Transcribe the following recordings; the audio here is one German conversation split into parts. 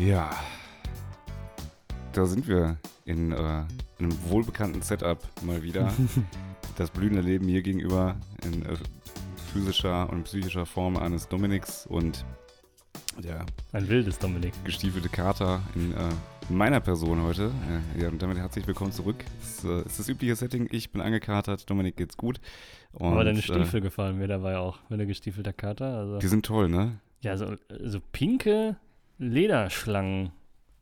Ja, da sind wir in, äh, in einem wohlbekannten Setup mal wieder. das blühende Leben hier gegenüber in äh, physischer und psychischer Form eines Dominiks und der Ein wildes Dominik. gestiefelte Kater in äh, meiner Person heute. Äh, ja, und damit herzlich willkommen zurück. Es ist, äh, ist das übliche Setting. Ich bin angekatert, Dominik geht's gut. Und, Aber deine äh, Stiefel gefallen mir dabei auch, wenn der gestiefelter Kater. Also, die sind toll, ne? ja, so, so pinke Lederschlangen.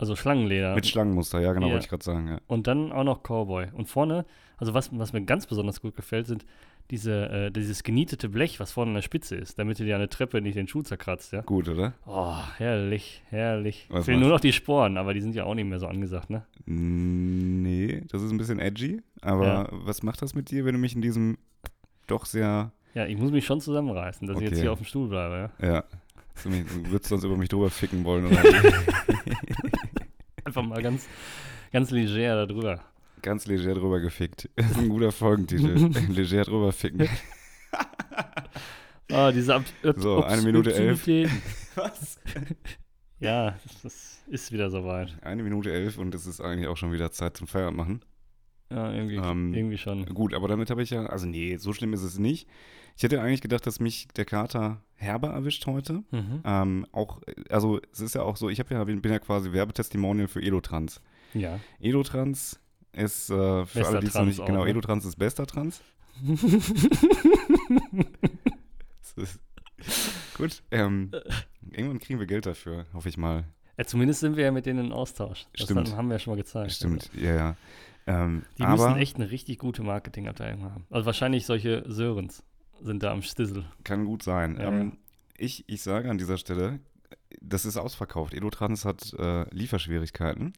Also Schlangenleder. Mit Schlangenmuster, ja, genau, Ja. wollte ich gerade sagen. Ja. Und dann auch noch Cowboy. Und vorne, also was, was mir ganz besonders gut gefällt, sind diese, äh, dieses genietete Blech, was vorne an der Spitze ist, damit du dir an der Treppe nicht den Schuh zerkratzt, ja. Gut, oder? Oh, herrlich, herrlich. Was Fehlen nur noch die Sporen, aber die sind ja auch nicht mehr so angesagt, ne? Nee, das ist ein bisschen edgy. Aber Ja. was macht das mit dir, wenn du mich in diesem doch sehr, Ja, ich muss mich schon zusammenreißen, dass ich jetzt Okay. hier auf dem Stuhl bleibe, ja. ja, du mich- du würdest sonst über mich drüber ficken wollen oder Einfach mal ganz, ganz leger da drüber. ganz leger drüber gefickt. Das ist ein guter Folgentitel. leger drüber ficken. Ah, diese Ab So, eine Minute elf. Was? Ja, das, das ist wieder soweit. Eine Minute elf und es ist eigentlich auch schon wieder Zeit zum Feierabend machen. Ja, irgendwie, Ähm, irgendwie schon. Gut, aber damit habe ich ja, also nee, so schlimm ist es nicht. Ich hätte eigentlich gedacht, dass mich der Kater herber erwischt heute. Mhm. Ähm, auch, also es ist ja auch so, ich habe ja, bin ja quasi Werbetestimonial für Edotrans. Ja. Edotrans ist, äh, für Bester alle, die es noch nicht, auch, genau, ne? Edotrans ist bester Trans. Ist, gut, ähm, irgendwann kriegen wir Geld dafür, hoffe ich mal. ja. Zumindest sind wir ja mit denen in Austausch. Das Stimmt. Haben, haben wir ja schon mal gezeigt. Stimmt, ja, ja. Ähm, Die müssen echt eine richtig gute Marketingabteilung haben. Also wahrscheinlich solche Sörens sind da am Stissel. kann gut sein. Ja, ähm, Ich, ich sage an dieser Stelle, das ist ausverkauft. Edotrans hat äh, Lieferschwierigkeiten.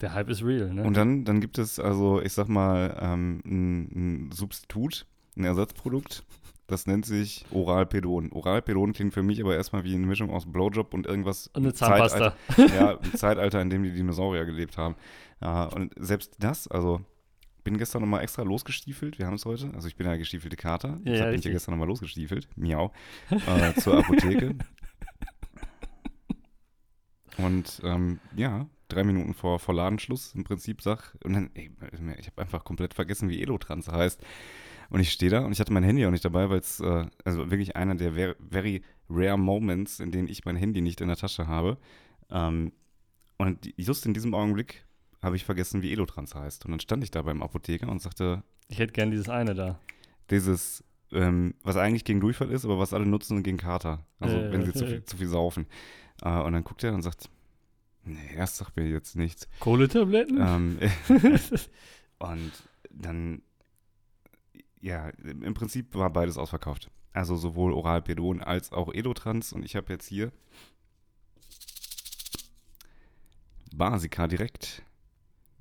Der Hype ist real, ne? Und dann, dann gibt es also, ich sag mal, ähm, ein, ein Substitut, ein Ersatzprodukt. Das nennt sich Oralpedon. Oralpedon klingt für mich aber erstmal wie eine Mischung aus Blowjob und irgendwas. Und eine Zeitalter- Zahnpasta. ja, ein Zeitalter, in dem die Dinosaurier gelebt haben. Ja, und selbst das, also bin gestern nochmal extra losgestiefelt. Wir haben es heute. Also ich bin ja gestiefelte Kater. Ja, Deshalb bin ich ja gestern nochmal losgestiefelt. Miau. Äh, zur Apotheke. Und ähm, ja, drei Minuten vor, vor Ladenschluss im Prinzip sag. Und dann, ey, ich habe einfach komplett vergessen, wie Elotrans heißt. Und ich stehe da und ich hatte mein Handy auch nicht dabei, weil es, äh, also wirklich einer der ver very rare Moments, in denen ich mein Handy nicht in der Tasche habe. Ähm, und just in diesem Augenblick habe ich vergessen, wie Elotrans heißt. Und dann stand ich da beim Apotheker und sagte, Ich hätte gern dieses eine da. dieses, ähm, was eigentlich gegen Durchfall ist, aber was alle nutzen gegen Kater. Also Äh, wenn sie zu äh. viel, zu viel saufen. Äh, und dann guckt er und sagt, nee, das sagt mir jetzt nichts. Kohletabletten? Ähm, und dann, ja, im Prinzip war beides ausverkauft. Also sowohl Oralpedon als auch Elotrans. Und ich habe jetzt hier Basica direkt.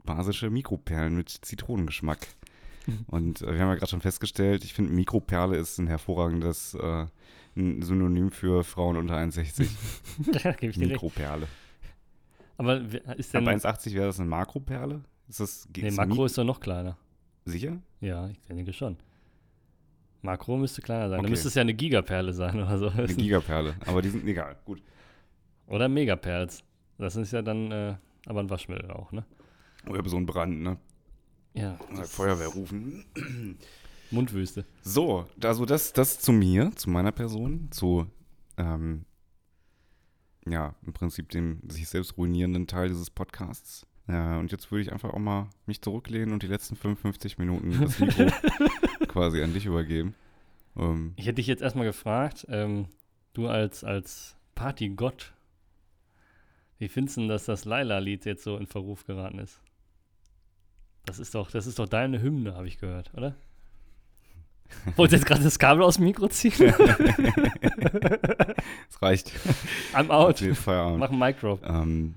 Basische Mikroperlen mit Zitronengeschmack. Mhm. Und äh, wir haben ja gerade schon festgestellt, ich finde Mikroperle ist ein hervorragendes äh, ein Synonym für Frauen unter 1,60. ja, gebe ich dir recht. Mikroperle. Aber ist Ab denn. 1,80 wäre das eine Makroperle? Ist das Nee, Makro Mi- ist doch noch kleiner. sicher? Ja, ich denke schon. Makro müsste kleiner sein. Okay. Dann müsste es ja eine Gigaperle sein oder so. Eine Gigaperle. Aber die sind egal. Gut. oder Megaperls. Das ist ja dann äh, aber ein Waschmittel auch, ne? Oder so ein Brand, ne? Ja. Feuerwehr rufen. Mundwüste. So, also das, das zu mir, zu meiner Person, zu, ähm, ja, im Prinzip dem sich selbst ruinierenden Teil dieses Podcasts. Ja, und jetzt würde ich einfach auch mal mich zurücklehnen und die letzten 55 Minuten das Mikro quasi an dich übergeben. Ähm, Ich hätte dich jetzt erstmal gefragt, ähm, du als, als Partygott, wie findest du denn, dass das Laila-Lied jetzt so in Verruf geraten ist? Das ist doch, das ist doch deine Hymne, habe ich gehört, oder? Wolltest du jetzt gerade das Kabel aus dem Mikro ziehen? Es reicht. I'm out. Okay, Feierabend. Mach ein Mic Drop. Ähm,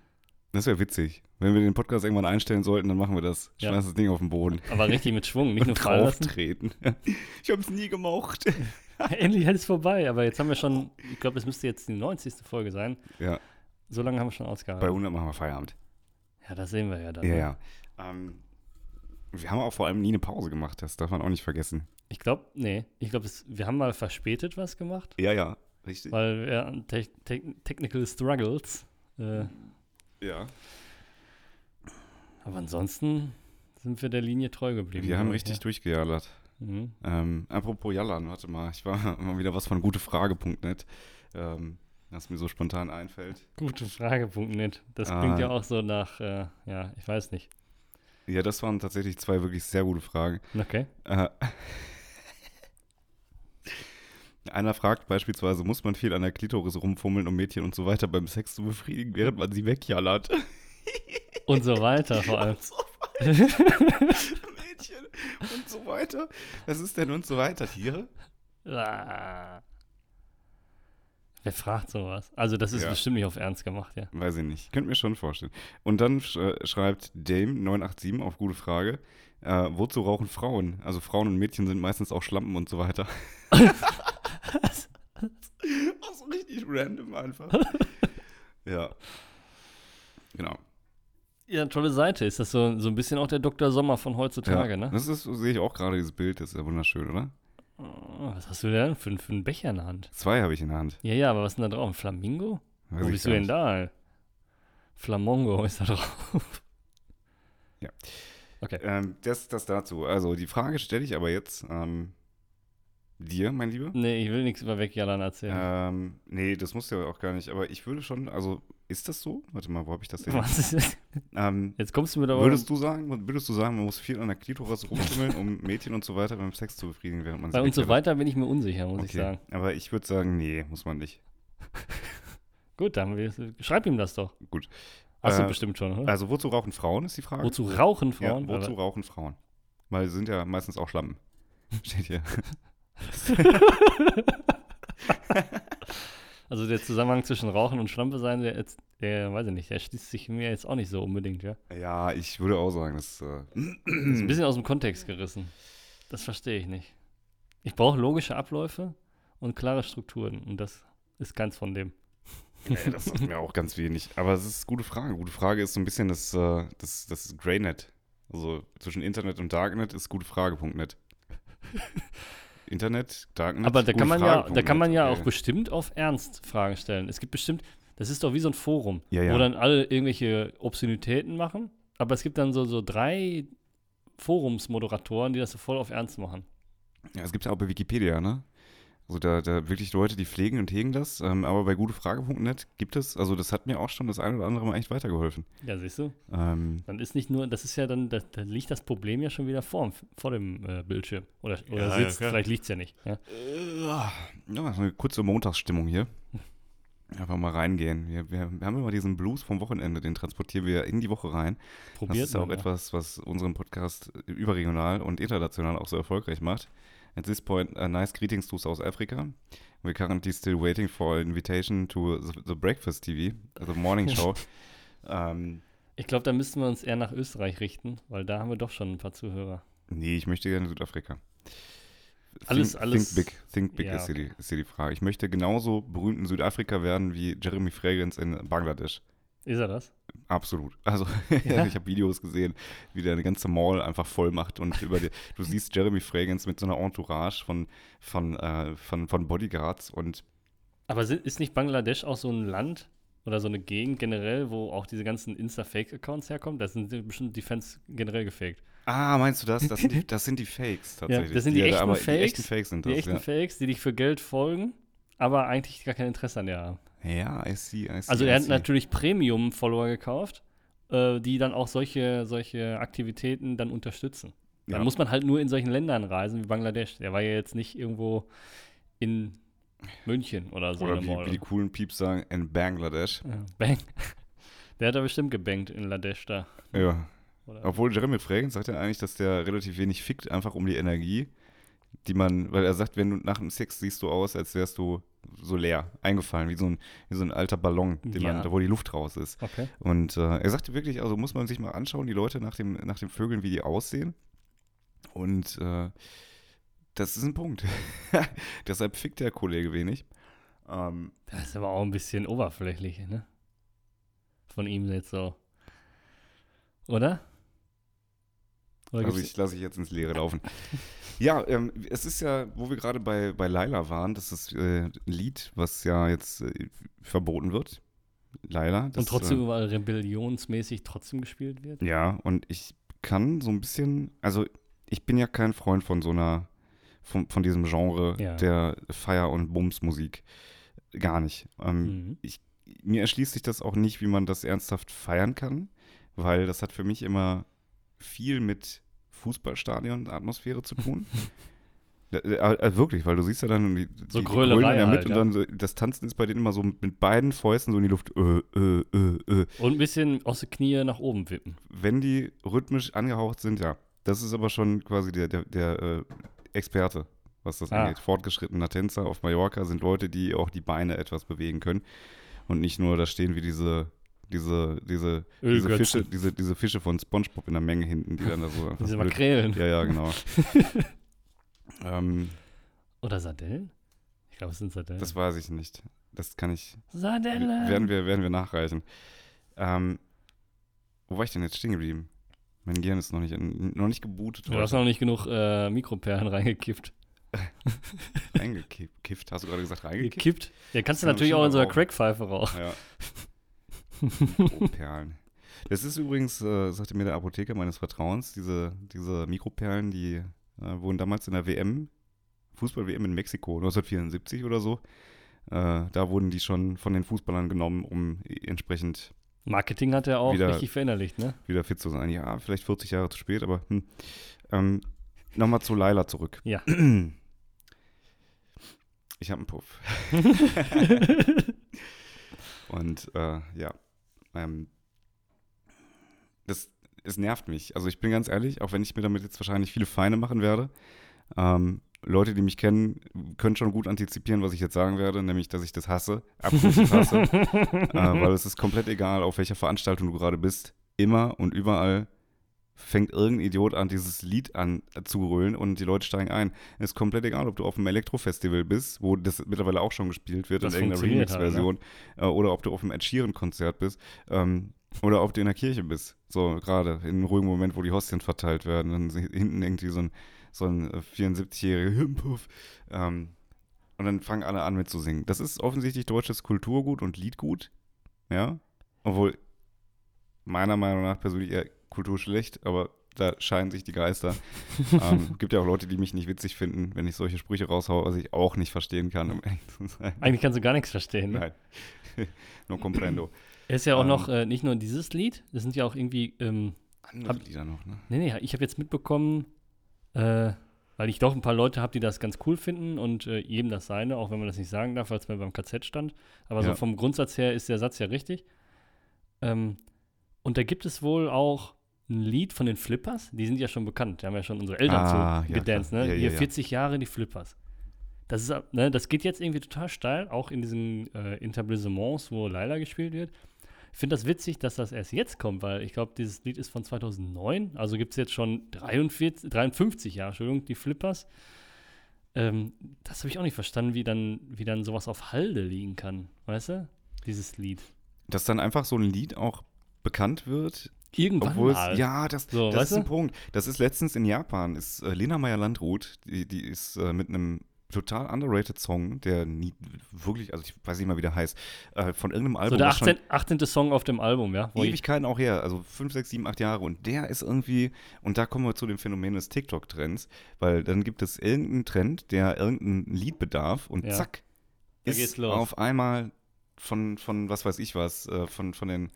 das wäre witzig. Wenn wir den Podcast irgendwann einstellen sollten, dann machen wir das. Ja. Schmeiß das Ding auf den Boden. Aber richtig mit Schwung, nicht nur fallen lassen. drauftreten. Ich habe es nie gemocht. Endlich ist es vorbei, aber jetzt haben wir schon, ich glaube, es müsste jetzt die 90. Folge sein. Ja, So lange haben wir schon bei ausgehalten. 100 machen wir Feierabend. Ja, das sehen wir ja dann. Ja, ne? ja. Ähm, wir haben auch vor allem nie eine Pause gemacht, das darf man auch nicht vergessen. Ich glaube, nee, ich glaube, wir haben mal verspätet was gemacht. Ja, ja, richtig. weil wir an Te Te Technical Struggles äh, Ja. Aber ansonsten sind wir der Linie treu geblieben. Wir haben ich, richtig durchgejallert. ja. Mhm. Ähm, apropos Jallern, warte mal, ich war mal wieder was von gutefrage.net, ähm, was mir so spontan einfällt. Gute Frage.net. Das Ah. klingt ja auch so nach, äh, ja, ich weiß nicht. Ja, das waren tatsächlich zwei wirklich sehr gute Fragen. Okay. Äh, einer fragt beispielsweise, muss man viel an der Klitoris rumfummeln, um Mädchen und so weiter beim Sex zu befriedigen, während man sie wegjallert? Und so weiter vor allem. Und so Mädchen und so weiter. Was ist denn und so weiter, Tiere? Ah. Wer fragt sowas? Also das ist Ja. bestimmt nicht auf Ernst gemacht, ja. Weiß ich nicht. Könnte mir schon vorstellen. Und dann sch äh, schreibt Dame987 auf gute Frage, äh, wozu rauchen Frauen? Also Frauen und Mädchen sind meistens auch Schlampen und so weiter. auch so richtig random einfach. ja. Genau. Ja, tolle Seite. Ist das so, so ein bisschen auch der Dr. Sommer von heutzutage, ja. ne? Das ist, sehe ich auch gerade, dieses Bild, das ist ja wunderschön, oder? Oh, was hast du denn für, für einen Becher in der Hand? Zwei habe ich in der Hand. Ja, ja, aber was ist denn da drauf? Ein Flamingo? Weiß Wo bist du denn da? Flamongo ist da drauf. Ja. Okay. Ähm, das, das dazu. Also die Frage stelle ich aber jetzt ähm, dir, mein Lieber. Nee, ich will nichts über Wegjallern erzählen. Ähm, nee, das musst du ja auch gar nicht. Aber ich würde schon, also ist das so? Warte mal, wo habe ich das denn? Was ist? Ähm, Jetzt kommst du mit aber. würdest du sagen, würdest du sagen, man muss viel an der Klitoris rumschimmeln, um Mädchen und so weiter beim Sex zu befriedigen, während man Bei uns so weiter bin ich mir unsicher, muss ich Okay. sagen. Aber ich würde sagen, nee, muss man nicht. Gut, dann wir, schreib ihm das doch. Gut. Hast du Äh, bestimmt schon, oder? Also wozu rauchen Frauen, ist die Frage. Wozu rauchen Frauen? Ja, wozu Aber- rauchen Frauen? Weil sie sind ja meistens auch Schlampen. Steht hier. Also der Zusammenhang zwischen Rauchen und Schlampe sein, der, jetzt, der weiß ich nicht, der schließt sich mir jetzt auch nicht so unbedingt, ja. Ja, ich würde auch sagen, das äh, Ist ein bisschen aus dem Kontext gerissen. Das verstehe ich nicht. Ich brauche logische Abläufe und klare Strukturen und das ist keins von dem. Nee, das sagt mir auch ganz wenig. Aber es ist eine gute Frage. Gute Frage ist so ein bisschen das, äh, das, das Greynet. Also zwischen Internet und Darknet ist gutefrage.net. Internet, Darknet. Aber da kann man ja, da kann man ja auch bestimmt auf Ernst Fragen stellen. Es gibt bestimmt, das ist doch wie so ein Forum, Ja, ja. wo dann alle irgendwelche Obszönitäten machen, aber es gibt dann so, so drei Forumsmoderatoren, die das so voll auf Ernst machen. Ja, es gibt ja auch bei Wikipedia, ne? Also da, da wirklich Leute, die pflegen und hegen das. Ähm, aber bei gutefrage.net gibt es, also das hat mir auch schon das eine oder andere Mal echt weitergeholfen. Ja, siehst du? Ähm, Dann ist nicht nur, das ist ja dann, da, da liegt das Problem ja schon wieder vor, vor dem äh, Bildschirm. Oder, oder Ja, ja, sitzt, klar. vielleicht liegt es ja nicht. Ja? Äh, ja, so eine kurze Montagsstimmung hier. Einfach mal reingehen. Wir, wir, wir haben immer diesen Blues vom Wochenende, den transportieren wir in die Woche rein. Das Probiert ist auch man, ja. etwas, was unseren Podcast überregional und international auch so erfolgreich macht. At this point, a nice greetings to South Africa. We're currently still waiting for an invitation to the, the Breakfast TV, the morning show. ähm, Ich glaube, da müssten wir uns eher nach Österreich richten, weil da haben wir doch schon ein paar Zuhörer. nee, ich möchte gerne Südafrika. Alles- think, alles- Think big, think big Ja, ist, hier die, ist hier die Frage. Ich möchte genauso berühmt in Südafrika werden wie Jeremy Fragrance in Bangladesch. Ist er das? Absolut. Also Ja? ich habe Videos gesehen, wie der eine ganze Mall einfach voll macht und über die, du siehst Jeremy Fragrance mit so einer Entourage von, von, äh, von, von Bodyguards und Aber ist nicht Bangladesch auch so ein Land oder so eine Gegend generell, wo auch diese ganzen Insta-Fake-Accounts herkommen? Da sind bestimmt die Fans generell gefaked. Ah, meinst du das? Das sind die, das sind die Fakes tatsächlich. das sind die ja, echten aber Fakes. Die echten Fakes sind Die das, echten ja. Fakes, die dich für Geld folgen, aber eigentlich gar kein Interesse an dir haben. Ja, I see, I see. Also er hat natürlich Premium-Follower gekauft, äh, die dann auch solche, solche Aktivitäten dann unterstützen. Dann Ja. muss man halt nur in solchen Ländern reisen wie Bangladesch. Der war ja jetzt nicht irgendwo in München oder so. Oder wie, wie die coolen Pieps sagen, in Bangladesch. ja, bang. Der hat da bestimmt gebankt in Ladesh da. Ja. Oder? Obwohl Jeremy Fragrance sagt ja eigentlich, dass der relativ wenig fickt, einfach um die Energie, die man, weil er sagt, wenn du nach dem Sex siehst du aus, als wärst du so leer, eingefallen, wie so ein, wie so ein alter Ballon, den Ja. man, wo die Luft raus ist. Okay. Und äh, er sagte wirklich, also muss man sich mal anschauen, die Leute nach dem, nach dem Vögeln, wie die aussehen. Und äh, das ist ein Punkt. Deshalb fickt der Kollege wenig. Ähm, Das ist aber auch ein bisschen oberflächlich, ne? Von ihm jetzt so. Oder? Also ich lasse ich jetzt ins Leere laufen. ja, ähm, es ist ja, wo wir gerade bei, bei Laila waren, das ist äh, ein Lied, was ja jetzt äh, verboten wird. Das, und trotzdem äh, überall rebellionsmäßig trotzdem gespielt wird. Ja, und ich kann so ein bisschen, also ich bin ja kein Freund von so einer, von, von diesem Genre Ja. der Feier- und Bumsmusik. Gar nicht. Ähm, Mhm. mir erschließt sich das auch nicht, wie man das ernsthaft feiern kann, weil das hat für mich immer viel mit Fußballstadion-Atmosphäre zu tun. Äh, wirklich, weil du siehst ja dann die, So die, die Grölen in der halt, Mitte und dann so, das Tanzen ist bei denen immer so mit beiden Fäusten so in die Luft. Äh, äh, äh. Und ein bisschen aus den Knie nach oben wippen. Wenn die rhythmisch angehaucht sind, ja. Das ist aber schon quasi der, der, der äh, Experte, was das Ah. angeht. Fortgeschrittener Tänzer auf Mallorca sind Leute, die auch die Beine etwas bewegen können und nicht nur da stehen wie diese diese, diese, diese. Fische, diese, diese Fische von Spongebob in der Menge hinten, die dann da so Diese Makrelen. Ja, ja, genau. ähm, Oder Sardellen? Ich glaube, es sind Sardellen. das weiß ich nicht. Das kann ich, Sardellen. werden wir, werden wir nachreichen. Ähm, wo war ich denn jetzt stehen geblieben? Mein Gehirn ist noch nicht, noch nicht gebootet. du hast noch nicht genug äh, Mikroperlen reingekippt. Reingekifft. Hast du gerade gesagt, reingekippt? Gekippt? Ja, kannst du natürlich auch in so einer. Crackpfeife rauchen. Ja. Mikroperlen. Das ist übrigens, äh, sagte mir der Apotheker meines Vertrauens, diese, diese Mikroperlen, die äh, wurden damals in der WM, Fußball-WM in Mexiko, 1974 oder so, äh, da wurden die schon von den Fußballern genommen, um entsprechend Marketing hat er auch Wieder- richtig verinnerlicht, ne? wieder fit zu sein. Ja, vielleicht 40 Jahre zu spät, aber hm. ähm, nochmal zu Laila zurück. Ja. Ich habe einen Puff. Und äh, ja, ähm, das, es nervt mich. Also ich bin ganz ehrlich, auch wenn ich mir damit jetzt wahrscheinlich viele Feinde machen werde, ähm, Leute, die mich kennen, können schon gut antizipieren, was ich jetzt sagen werde, nämlich, dass ich das hasse, abgrundtief hasse, äh, weil es ist komplett egal, auf welcher Veranstaltung du gerade bist. Immer und überall fängt irgendein Idiot an, dieses Lied an äh, zu rüllen und die Leute steigen ein. Es ist komplett egal, ob du auf einem Elektrofestival bist, wo das mittlerweile auch schon gespielt wird Das in irgendeiner funktioniert halt, Remix-Version, äh, oder ob du auf einem Ed Sheeran-Konzert bist, ähm, oder ob du in der Kirche bist. So, gerade in einem ruhigen Moment, wo die Hostien verteilt werden, dann hinten irgendwie so ein, so ein äh, 74-jähriger Himpuff. Ähm, und dann fangen alle an mitzusingen. Das ist offensichtlich deutsches Kulturgut und Liedgut. Ja. Obwohl meiner Meinung nach persönlich eher Kultur schlecht, aber da scheiden sich die Geister. ähm, gibt ja auch Leute, die mich nicht witzig finden, wenn ich solche Sprüche raushaue, was ich auch nicht verstehen kann, um ehrlich zu sein. Eigentlich kannst du gar nichts verstehen. Ne? Nein. no comprendo. Es ist ja auch Ähm. noch äh, nicht nur dieses Lied, es sind ja auch irgendwie, ähm, Andere Hab- Lieder noch, ne? nee, nee, ich habe jetzt mitbekommen, äh, weil ich doch ein paar Leute habe, die das ganz cool finden und äh, jedem das seine, auch wenn man das nicht sagen darf, weil es mir beim KZ stand. Aber so Ja. vom Grundsatz her ist der Satz ja richtig. Ähm, und da gibt es wohl auch ein Lied von den Flippers, die sind ja schon bekannt, die haben ja schon unsere Eltern Ah, so ja, gedanced, ne? Ja, ja, Hier ja. 40 Jahre die Flippers. Das ist, ne, das geht jetzt irgendwie total steil, auch in diesen äh, Etablissements, wo Laila gespielt wird. Ich finde das witzig, dass das erst jetzt kommt, weil ich glaube, dieses Lied ist von 2009, also gibt es jetzt schon 43, 53 Jahre, Entschuldigung, die Flippers. Ähm, das habe ich auch nicht verstanden, wie dann, wie dann sowas auf Halde liegen kann, weißt du? Dieses Lied. Dass dann einfach so ein Lied auch bekannt wird, Irgendwann obwohl mal. es, ja, das, So, das ist ein du? Punkt. Das ist letztens in Japan, ist äh, Lena Meyer-Landrut, die, die ist äh, mit einem total underrated Song, der nie wirklich, also ich weiß nicht mal, wie der heißt, äh, von irgendeinem Album. so der was schon 18, 18. Song auf dem Album, ja? Ewigkeiten auch her, also 5, 6, 7, 8 Jahre. Und der ist irgendwie, und da kommen wir zu dem Phänomen des TikTok-Trends, weil dann gibt es irgendeinen Trend, der irgendein Lied bedarf und Ja. zack, ist auf einmal von, von was weiß ich was, äh, von, von den,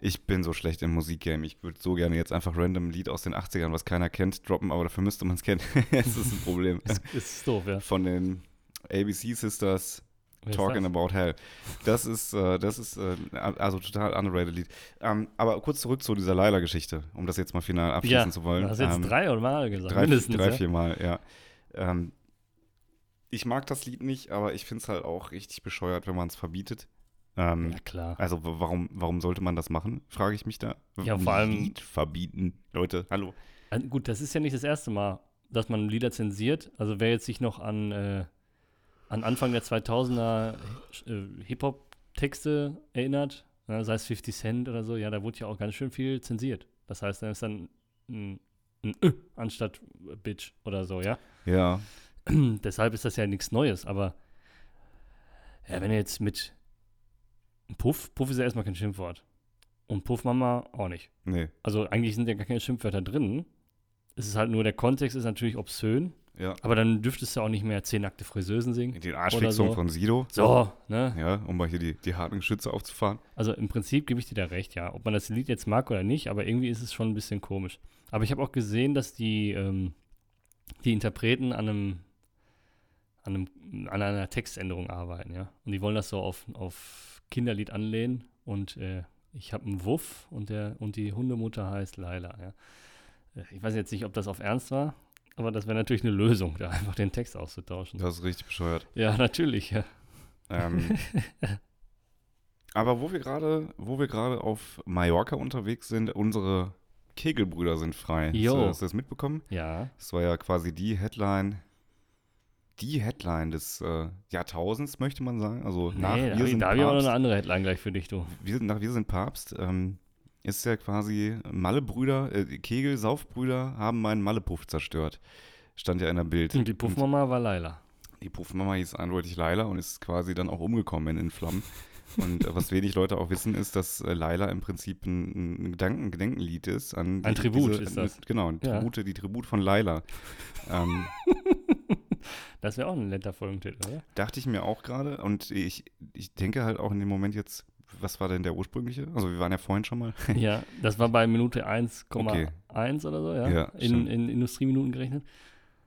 ich bin so schlecht im Musikgame, ich würde so gerne jetzt einfach random ein Lied aus den 80ern, was keiner kennt, droppen, aber dafür müsste man es kennen. das ist ein Problem. ist, ist doof, ja. Von den ABC Sisters, Talking? About Hell. Das ist, äh, das ist äh, also total underrated Lied. Ähm, aber kurz zurück zu dieser Laila-Geschichte, um das jetzt mal final abschließen Ja, zu wollen. du hast jetzt Ähm, drei oder Mal gesagt, drei, mindestens. drei ja? vier Mal, ja. Ähm, ich mag das Lied nicht, aber ich finde es halt auch richtig bescheuert, wenn man es verbietet. Ähm, Ja, klar. also warum, warum sollte man das machen, frage ich mich da. Ja, vor allem- Lied verbieten. Leute, hallo. Äh, Gut, das ist ja nicht das erste Mal, dass man Lieder zensiert. Also wer jetzt sich noch an, äh, an Anfang der 2000er äh, Hip-Hop-Texte erinnert, ne, sei es 50 Cent oder so, ja, da wurde ja auch ganz schön viel zensiert. Das heißt, da ist dann ein, ein Ö anstatt Bitch oder so, ja. Ja, Deshalb ist das ja nichts Neues, aber ja, wenn du jetzt mit Puff, Puff ist ja erstmal kein Schimpfwort. Und Puffmama auch nicht. Nee, Also eigentlich sind ja gar keine Schimpfwörter drin. Es ist halt nur, der Kontext ist natürlich obszön, ja. aber dann dürftest du auch nicht mehr zehn nackte Friseusen singen. Die Arschfixung so. von Sido. So, ne? Ja, um mal hier die, die harten Geschütze aufzufahren. Also im Prinzip gebe ich dir da recht, ja. Ob man das Lied jetzt mag oder nicht, aber irgendwie ist es schon ein bisschen komisch. Aber ich habe auch gesehen, dass die, ähm, die Interpreten an einem, an einem an einer Textänderung arbeiten, ja. Und die wollen das so auf, auf Kinderlied anlehnen und äh, ich habe einen Wuff und der und die Hundemutter heißt Laila, ja. Äh, Ich weiß jetzt nicht, ob das auf Ernst war, aber das wäre natürlich eine Lösung, da einfach den Text auszutauschen. Das ist richtig bescheuert. Ja, natürlich, ja. Ähm, aber wo wir gerade, wo wir gerade auf Mallorca unterwegs sind, unsere Kegelbrüder sind frei. Jo. Hast du- Hast du das mitbekommen? Ja, Das war ja quasi die Headline, die Headline des äh, Jahrtausends, möchte man sagen. Also nach nee, da Wir habe ich, sind da hab ich noch Papst. eine andere Headline gleich für dich, du. wir sind, nach Wir sind Papst ähm, ist ja quasi Malle-Brüder, äh, Kegel-Saufbrüder haben meinen Malle-Puff zerstört. Stand ja in der Bild. Und die Puffmama war Laila. Die Puffmama hieß eindeutig Laila und ist quasi dann auch umgekommen in Flammen. Und äh, was wenig Leute auch wissen, ist, dass äh, Laila im Prinzip ein, ein Gedanken, Gedenkenlied ist an Ein die- Tribut diese, ist das. Genau, ein Ja. Tribute, die Tribut von Laila. ähm, Das wäre auch ein netter Folgentitel, oder? dachte ich mir auch gerade und ich, ich denke halt auch in dem Moment jetzt, was war denn der ursprüngliche? Also wir waren ja vorhin schon mal. Ja, das war bei Minute 1,1 Okay. oder so, ja. Ja, in, in Industrieminuten gerechnet.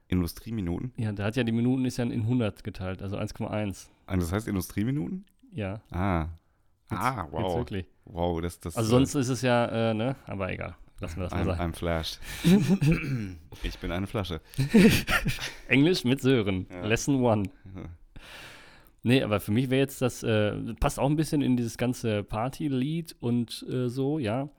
Industrieminuten. Ja, da hat ja die Minuten ist ja in 100 geteilt, also 1,1. Ah, Das heißt Industrieminuten? Ja. Ah. Jetzt- ah, Jetzt wow. wirklich. Wow, das, das Also sonst ist es ja, äh, ne, aber egal. Lassen wir das mal I'm, sein. I'm flashed. ich bin eine Flasche. Englisch mit Sören. Ja. Lesson one. Nee, aber für mich wäre jetzt das, äh, passt auch ein bisschen in dieses ganze Party-Lied und äh, so, ja.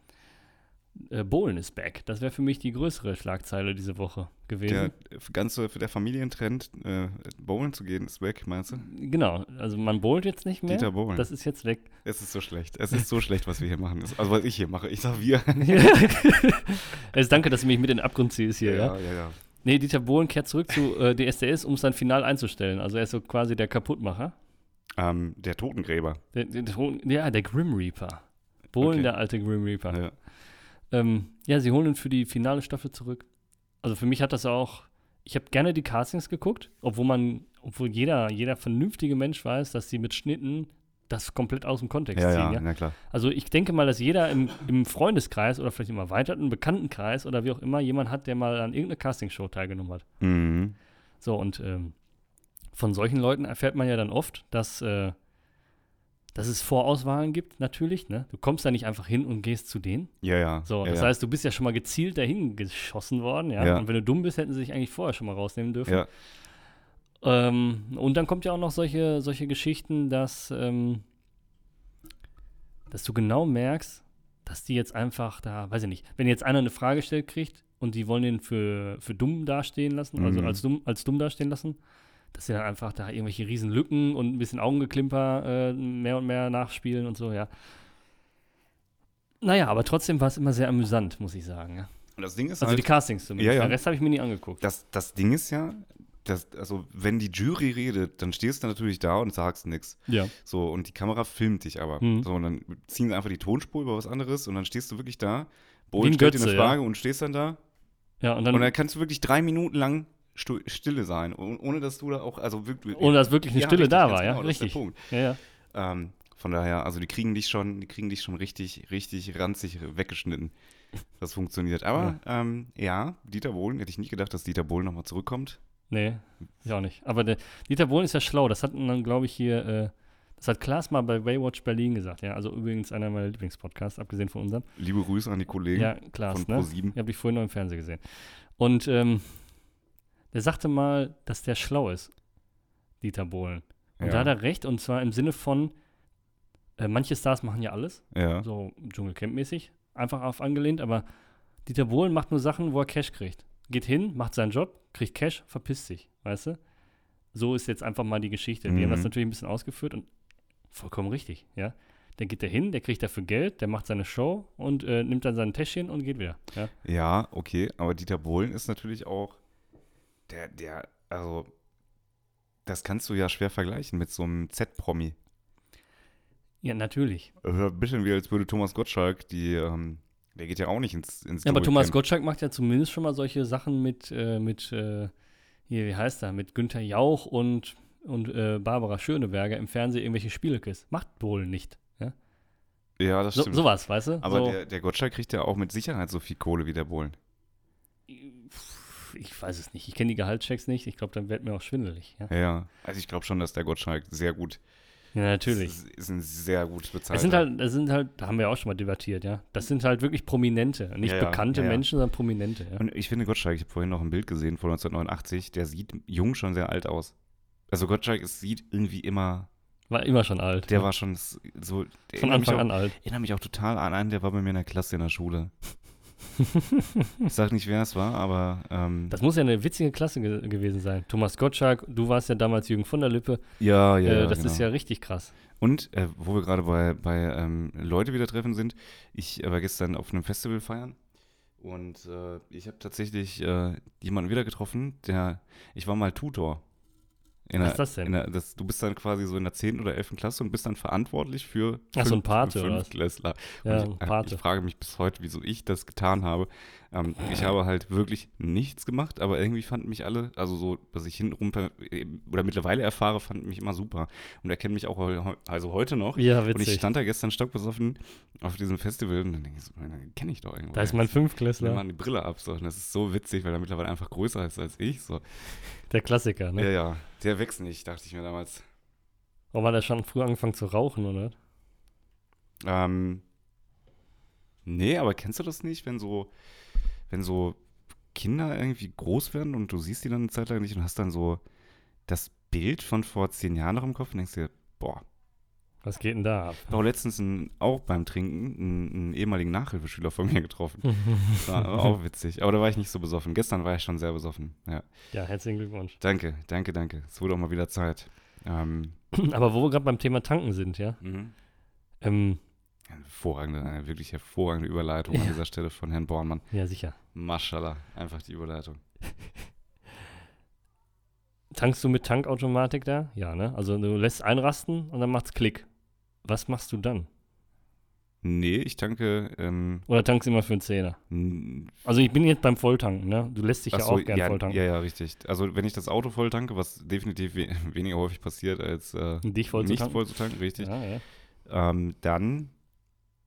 Äh, Bowlen is back. Das wäre für mich die größere Schlagzeile diese Woche gewesen. Der ganze, der Familientrend, äh, bowlen zu gehen, ist weg, meinst du? Genau, also man bowlt jetzt nicht mehr. Dieter Bohlen. Das ist jetzt weg. Es ist so schlecht. Es ist so schlecht, was wir hier machen. Also was ich hier mache. Ich sag wir. also danke, dass du mich mit in den Abgrund ziehst hier, ja. ja, ja. Nee, Dieter Bohlen kehrt zurück zu äh, DSDS, um sein Final einzustellen. Also er ist so quasi der Kaputtmacher. Ähm, der Totengräber. Der, der, der, ja, der Grim Reaper. Bohlen, Okay. der alte Grim Reaper. Ja. Ähm, ja, sie holen ihn für die finale Staffel zurück. Also für mich hat das auch. Ich habe gerne die Castings geguckt, obwohl man, obwohl jeder, jeder vernünftige Mensch weiß, dass sie mit Schnitten das komplett aus dem Kontext Ja, ziehen. ja, Ja? na klar. Also ich denke mal, dass jeder im, im Freundeskreis oder vielleicht im erweiterten Bekanntenkreis oder wie auch immer jemand hat, der mal an irgendeiner Castingshow teilgenommen hat. Mhm. So, und ähm, von solchen Leuten erfährt man ja dann oft, dass, äh, dass es Vorauswahlen gibt, natürlich. Ne? Du kommst da nicht einfach hin und gehst zu denen. Ja, ja. So, ja, das ja. heißt, du bist ja schon mal gezielt dahin geschossen worden, ja? Ja. Und wenn du dumm bist, hätten sie dich eigentlich vorher schon mal rausnehmen dürfen. Ja, Ähm, und dann kommt ja auch noch solche, solche Geschichten, dass, ähm, dass du genau merkst, dass die jetzt einfach da, weiß ich nicht, wenn jetzt einer eine Frage stellt kriegt und die wollen den für, für dumm dastehen lassen, also Mhm. als dumm, als dumm dastehen lassen, dass sie dann einfach da irgendwelche riesen Lücken und ein bisschen Augengeklimper äh, mehr und mehr nachspielen und so, ja. Naja, aber trotzdem war es immer sehr amüsant, muss ich sagen. Ja. und das Ding ist Also die halt, Castings zumindest. Ja, ja. Den Rest habe ich mir nie angeguckt. das, das Ding ist ja, dass, also wenn die Jury redet, dann stehst du natürlich da und sagst nichts. ja. So, und die Kamera filmt dich aber. Mhm. So, und dann ziehen sie einfach die Tonspur über was anderes und dann stehst du wirklich da. Bohlen stellt dir Götze, eine ja. Frage und stehst dann da. Ja, und dann, Und dann kannst du wirklich drei Minuten lang Stille sein, oh- ohne dass du da auch, also wirklich. ohne dass wirklich eine Ja, Stille richtig, da war, ja, genau, richtig. Punkt. Ja, ja. Ähm, von daher, also die kriegen dich schon, die kriegen dich schon richtig, richtig ranzig weggeschnitten. Das funktioniert. Aber ja, ähm, ja Dieter Bohlen, hätte ich nicht gedacht, dass Dieter Bohlen nochmal zurückkommt. Nee, ich auch nicht. Aber der Dieter Bohlen ist ja schlau. Das hat dann, glaube ich, hier, äh, das hat Klaas mal bei Baywatch Berlin gesagt. Ja, also übrigens einer meiner Lieblingspodcasts, abgesehen von unserem. Liebe Grüße an die Kollegen Ja, Klaas, von ne? Pro7. Ich habe dich vorhin noch im Fernsehen gesehen. Und ähm, der sagte mal, dass der schlau ist, Dieter Bohlen. Und Ja. da hat er recht, und zwar im Sinne von, äh, manche Stars machen ja alles, Ja. so Dschungelcamp-mäßig, einfach auf angelehnt, aber Dieter Bohlen macht nur Sachen, wo er Cash kriegt. Geht hin, macht seinen Job, kriegt Cash, verpisst sich, weißt du? So ist jetzt einfach mal die Geschichte. Die haben das Mhm. natürlich ein bisschen ausgeführt und vollkommen richtig, ja. Der geht da hin, der kriegt dafür Geld, der macht seine Show und äh, nimmt dann sein Täschchen und geht wieder. Ja? Ja, okay, aber Dieter Bohlen ist natürlich auch der, der, also, das kannst du ja schwer vergleichen mit so einem Z-Promi. Ja, natürlich. Ein bisschen wie als würde Thomas Gottschalk, die, ähm, der geht ja auch nicht ins, ins Ja, aber Thomas. Gottschalk macht ja zumindest schon mal solche Sachen mit, äh, mit äh, hier, wie heißt er, mit Günther Jauch und, und äh, Barbara Schöneberger im Fernsehen irgendwelche Spielekes. Macht wohl nicht. Ja? Ja, das So, stimmt. sowas, weißt du? aber so, der, der Gottschalk kriegt ja auch mit Sicherheit so viel Kohle wie der Bohlen. Ich weiß es nicht. Ich kenne die Gehaltschecks nicht. Ich glaube, dann wird mir auch schwindelig. Ja, Ja. Also ich glaube schon, dass der Gottschalk sehr gut, ja natürlich. Ist, ist ein sehr gut bezahlter. Es sind halt, es sind halt, da haben wir auch schon mal debattiert, ja. Das sind halt wirklich Prominente. Nicht Ja, bekannte ja. Menschen, sondern Prominente, ja. Und ich finde Gottschalk, ich habe vorhin noch ein Bild gesehen von 1989, der sieht jung schon sehr alt aus. Also Gottschalk es sieht irgendwie immer, War immer schon alt. der ja. war schon so, von Anfang auch, an alt. erinnert mich auch total an einen, der war bei mir in der Klasse in der Schule. Ich sag nicht, wer es war, aber ähm, Das muss ja eine witzige Klasse ge gewesen sein. Thomas Gottschalk, du warst ja damals Jürgen von der Lippe. ja, ja, äh, das genau. ist ja richtig krass. Und äh, wo wir gerade bei, bei ähm, Leute wieder treffen sind, ich äh, war gestern auf einem Festival feiern und äh, ich habe tatsächlich äh, jemanden wieder getroffen, der, ich war mal Tutor. In Was der- ist das denn? Der, das, du bist dann quasi so in der 10. oder 11. Klasse und bist dann verantwortlich für Ach, so ein Pate? Fünftklässler. Ja, ich, äh, Pate. ich frage mich bis heute, wieso ich das getan habe. Ähm, ich habe halt wirklich nichts gemacht, aber irgendwie fanden mich alle, also so, was ich hintenrum oder mittlerweile erfahre, fanden mich immer super. Und erkennen mich auch heu- also heute noch. Ja, Und ich witzig. stand da gestern stockbesoffen auf diesem Festival und dann denke ich so, kenne ich doch irgendwo. Da ist mein Nimm mal Fünfklässler, die Brille ab. So. Und das ist so witzig, weil er mittlerweile einfach größer ist als ich. So. der Klassiker, ne? Ja, ja, der wächst nicht, dachte ich mir damals. Warum hat er schon früh angefangen zu rauchen, oder? Ähm, nee, aber kennst du das nicht, wenn so, wenn so Kinder irgendwie groß werden und du siehst die dann eine Zeit lang nicht und hast dann so das Bild von vor zehn Jahren noch im Kopf und denkst dir, boah, Was geht denn da ab? ich habe letztens einen, auch beim Trinken einen, einen ehemaligen Nachhilfeschüler von mir getroffen. Das war auch witzig. Aber da war ich nicht so besoffen. Gestern war ich schon sehr besoffen. Ja. ja, herzlichen Glückwunsch. Danke, danke, danke. Es wurde auch mal wieder Zeit. Ähm, Aber wo wir gerade beim Thema Tanken sind, ja? mhm. Ähm, Eine hervorragende, eine wirklich hervorragende Überleitung an Ja. dieser Stelle von Herrn Bornmann. ja, sicher. Maschallah, einfach die Überleitung. Tankst du mit Tankautomatik da? Ja, ne? Also du lässt einrasten und dann macht's Klick. Was machst du dann? Nee, ich tanke. Ähm, Oder tankst du immer für einen Zehner? Also ich bin jetzt beim Volltanken, ne? Du lässt dich ja so, auch gern ja, volltanken. ja, ja, richtig. Also wenn ich das Auto voll tanke, was definitiv we weniger häufig passiert als äh, Dich voll nicht voll zu tanken, richtig. Ja, ja. Ähm, dann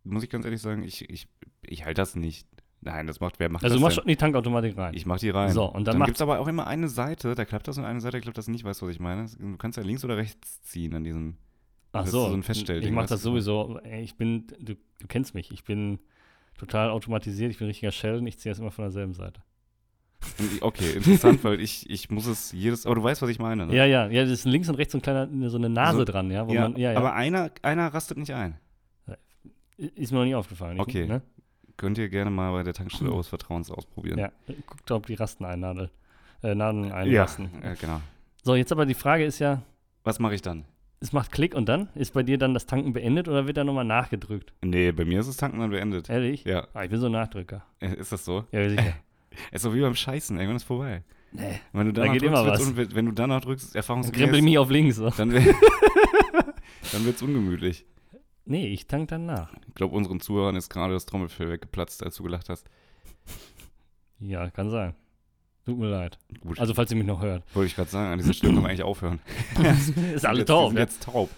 muss ich ganz ehrlich sagen, ich, ich, ich halte das nicht. Nein, das macht, wer macht Also das du machst denn? schon die Tankautomatik rein. Ich mach die rein. So, und dann dann gibt es aber auch immer eine Seite, da klappt das und eine Seite klappt das nicht, weißt du, was ich meine? Du kannst ja links oder rechts ziehen an diesem. Ach so, so ein Feststellding, ich mach das sowieso. Ich bin, du, du kennst mich, ich bin total automatisiert, ich bin richtiger Sheldon, ich ziehe das immer von derselben Seite. Ich- Okay, interessant, weil ich, ich muss es jedes. Aber du weißt, was ich meine, ne? Ja, ja, ja, das ist links und rechts so, ein kleiner, so eine Nase So, dran, ja, Ja, man, ja, ja. Aber einer, einer rastet nicht ein. ist mir noch nie aufgefallen. Ich, Okay. Ne? Könnt ihr gerne mal bei der Tankstelle eures Vertrauens ausprobieren. Ja, guckt, ob die Rasten einnadel, äh, Nadeln einrasten. ja genau. So, jetzt aber die Frage ist ja, Was mache ich dann? es macht Klick und dann? Ist bei dir dann das Tanken beendet oder wird da nochmal nachgedrückt? Nee, bei mir ist das Tanken dann beendet. Ehrlich? Ja, Ah, ich bin so ein Nachdrücker. äh, ist das so? Ja, sicher. Ist so wie beim Scheißen, irgendwann ist vorbei. nee. Wenn du Da danach geht drückst, immer was. wenn du danach drückst, Dann erfahrungsgemäß, ich mich auf links. So. dann, dann wird's ungemütlich. Nee, ich tank dann nach. Ich glaube, unseren Zuhörern ist gerade das Trommelfell weggeplatzt, als du gelacht hast. Ja, kann sein. Tut mir leid. Gut, Also, falls ihr mich noch hört. wollte ich gerade sagen, an dieser Stelle können wir eigentlich aufhören. ist alle jetzt, taub. Wir sind Ne? jetzt taub.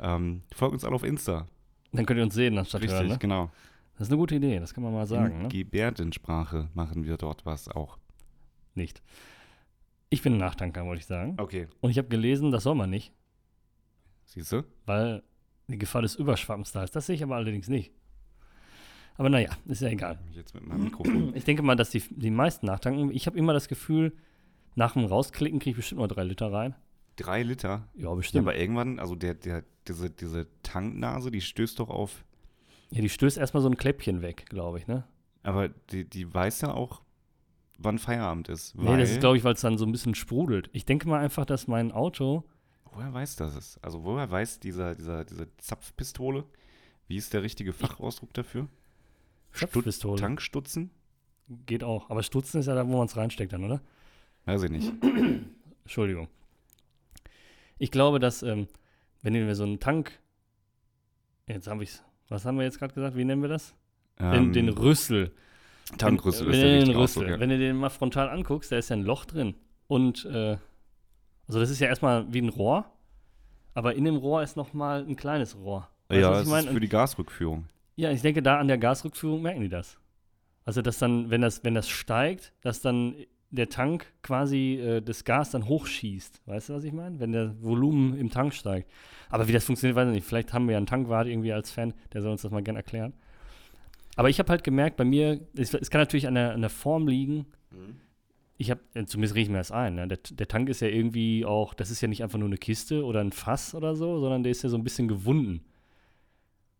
Ähm, folgt uns alle auf Insta. Dann könnt ihr uns sehen, anstatt Richtig, hören. Ne? genau. Das ist eine gute Idee, das kann man mal sagen. In Ne? Gebärdensprache machen wir dort was auch. Nicht. Ich bin ein Nachtanker, wollte ich sagen. Okay. Und ich habe gelesen, das soll man nicht, Siehst du? weil die Gefahr des Überschwappens da ist. Das sehe ich aber allerdings nicht. Aber naja, ist ja egal. Jetzt mit meinem Mikrofon. Ich denke mal, dass die, die meisten nachtanken. Ich habe immer das Gefühl, nach dem Rausklicken kriege ich bestimmt nur drei Liter rein. Drei Liter. Ja, Ja, bestimmt. aber irgendwann, also der, der, diese, diese Tanknase, die stößt doch auf. Ja, die stößt erstmal so ein Kläppchen weg, glaube ich, ne? Aber die, die weiß ja auch, wann Feierabend ist. Nee, Weil, das ist, glaube ich, weil es dann so ein bisschen sprudelt. Ich denke mal einfach, dass mein Auto. Woher weiß das es? Also woher weiß dieser, dieser, diese Zapfpistole? Wie ist der richtige Fachausdruck dafür? Schöpfpistole. Tankstutzen? Geht auch. Aber Stutzen ist ja da, wo man es reinsteckt dann, oder? Weiß ich nicht. Entschuldigung. Ich glaube, dass, ähm, wenn wir so einen Tank Jetzt habe ich's. Was haben wir jetzt gerade gesagt? Wie nennen wir das? Ähm, den, den Rüssel. Tankrüssel wenn, ist wenn der du den Rüssel, Ausdruck, ja. Wenn du den mal frontal anguckst, da ist ja ein Loch drin. Und, äh, also das ist ja erstmal wie ein Rohr, aber in dem Rohr ist nochmal ein kleines Rohr. Weißt Ja, was das ich ist meine? für die Gasrückführung. Ja, ich denke, da an der Gasrückführung merken die das. Also, dass dann, wenn das, wenn das steigt, dass dann der Tank quasi äh, das Gas dann hochschießt. Weißt du, was ich meine? Wenn der Volumen im Tank steigt. Aber wie das funktioniert, weiß ich nicht. Vielleicht haben wir ja einen Tankwart irgendwie als Fan, der soll uns das mal gerne erklären. Aber ich habe halt gemerkt, bei mir, es, es kann natürlich an der, an der Form liegen. Ich habe, zumindest rieche ich mir das ein, ne? der, der Tank ist ja irgendwie auch, das ist ja nicht einfach nur eine Kiste oder ein Fass oder so, sondern der ist ja so ein bisschen gewunden.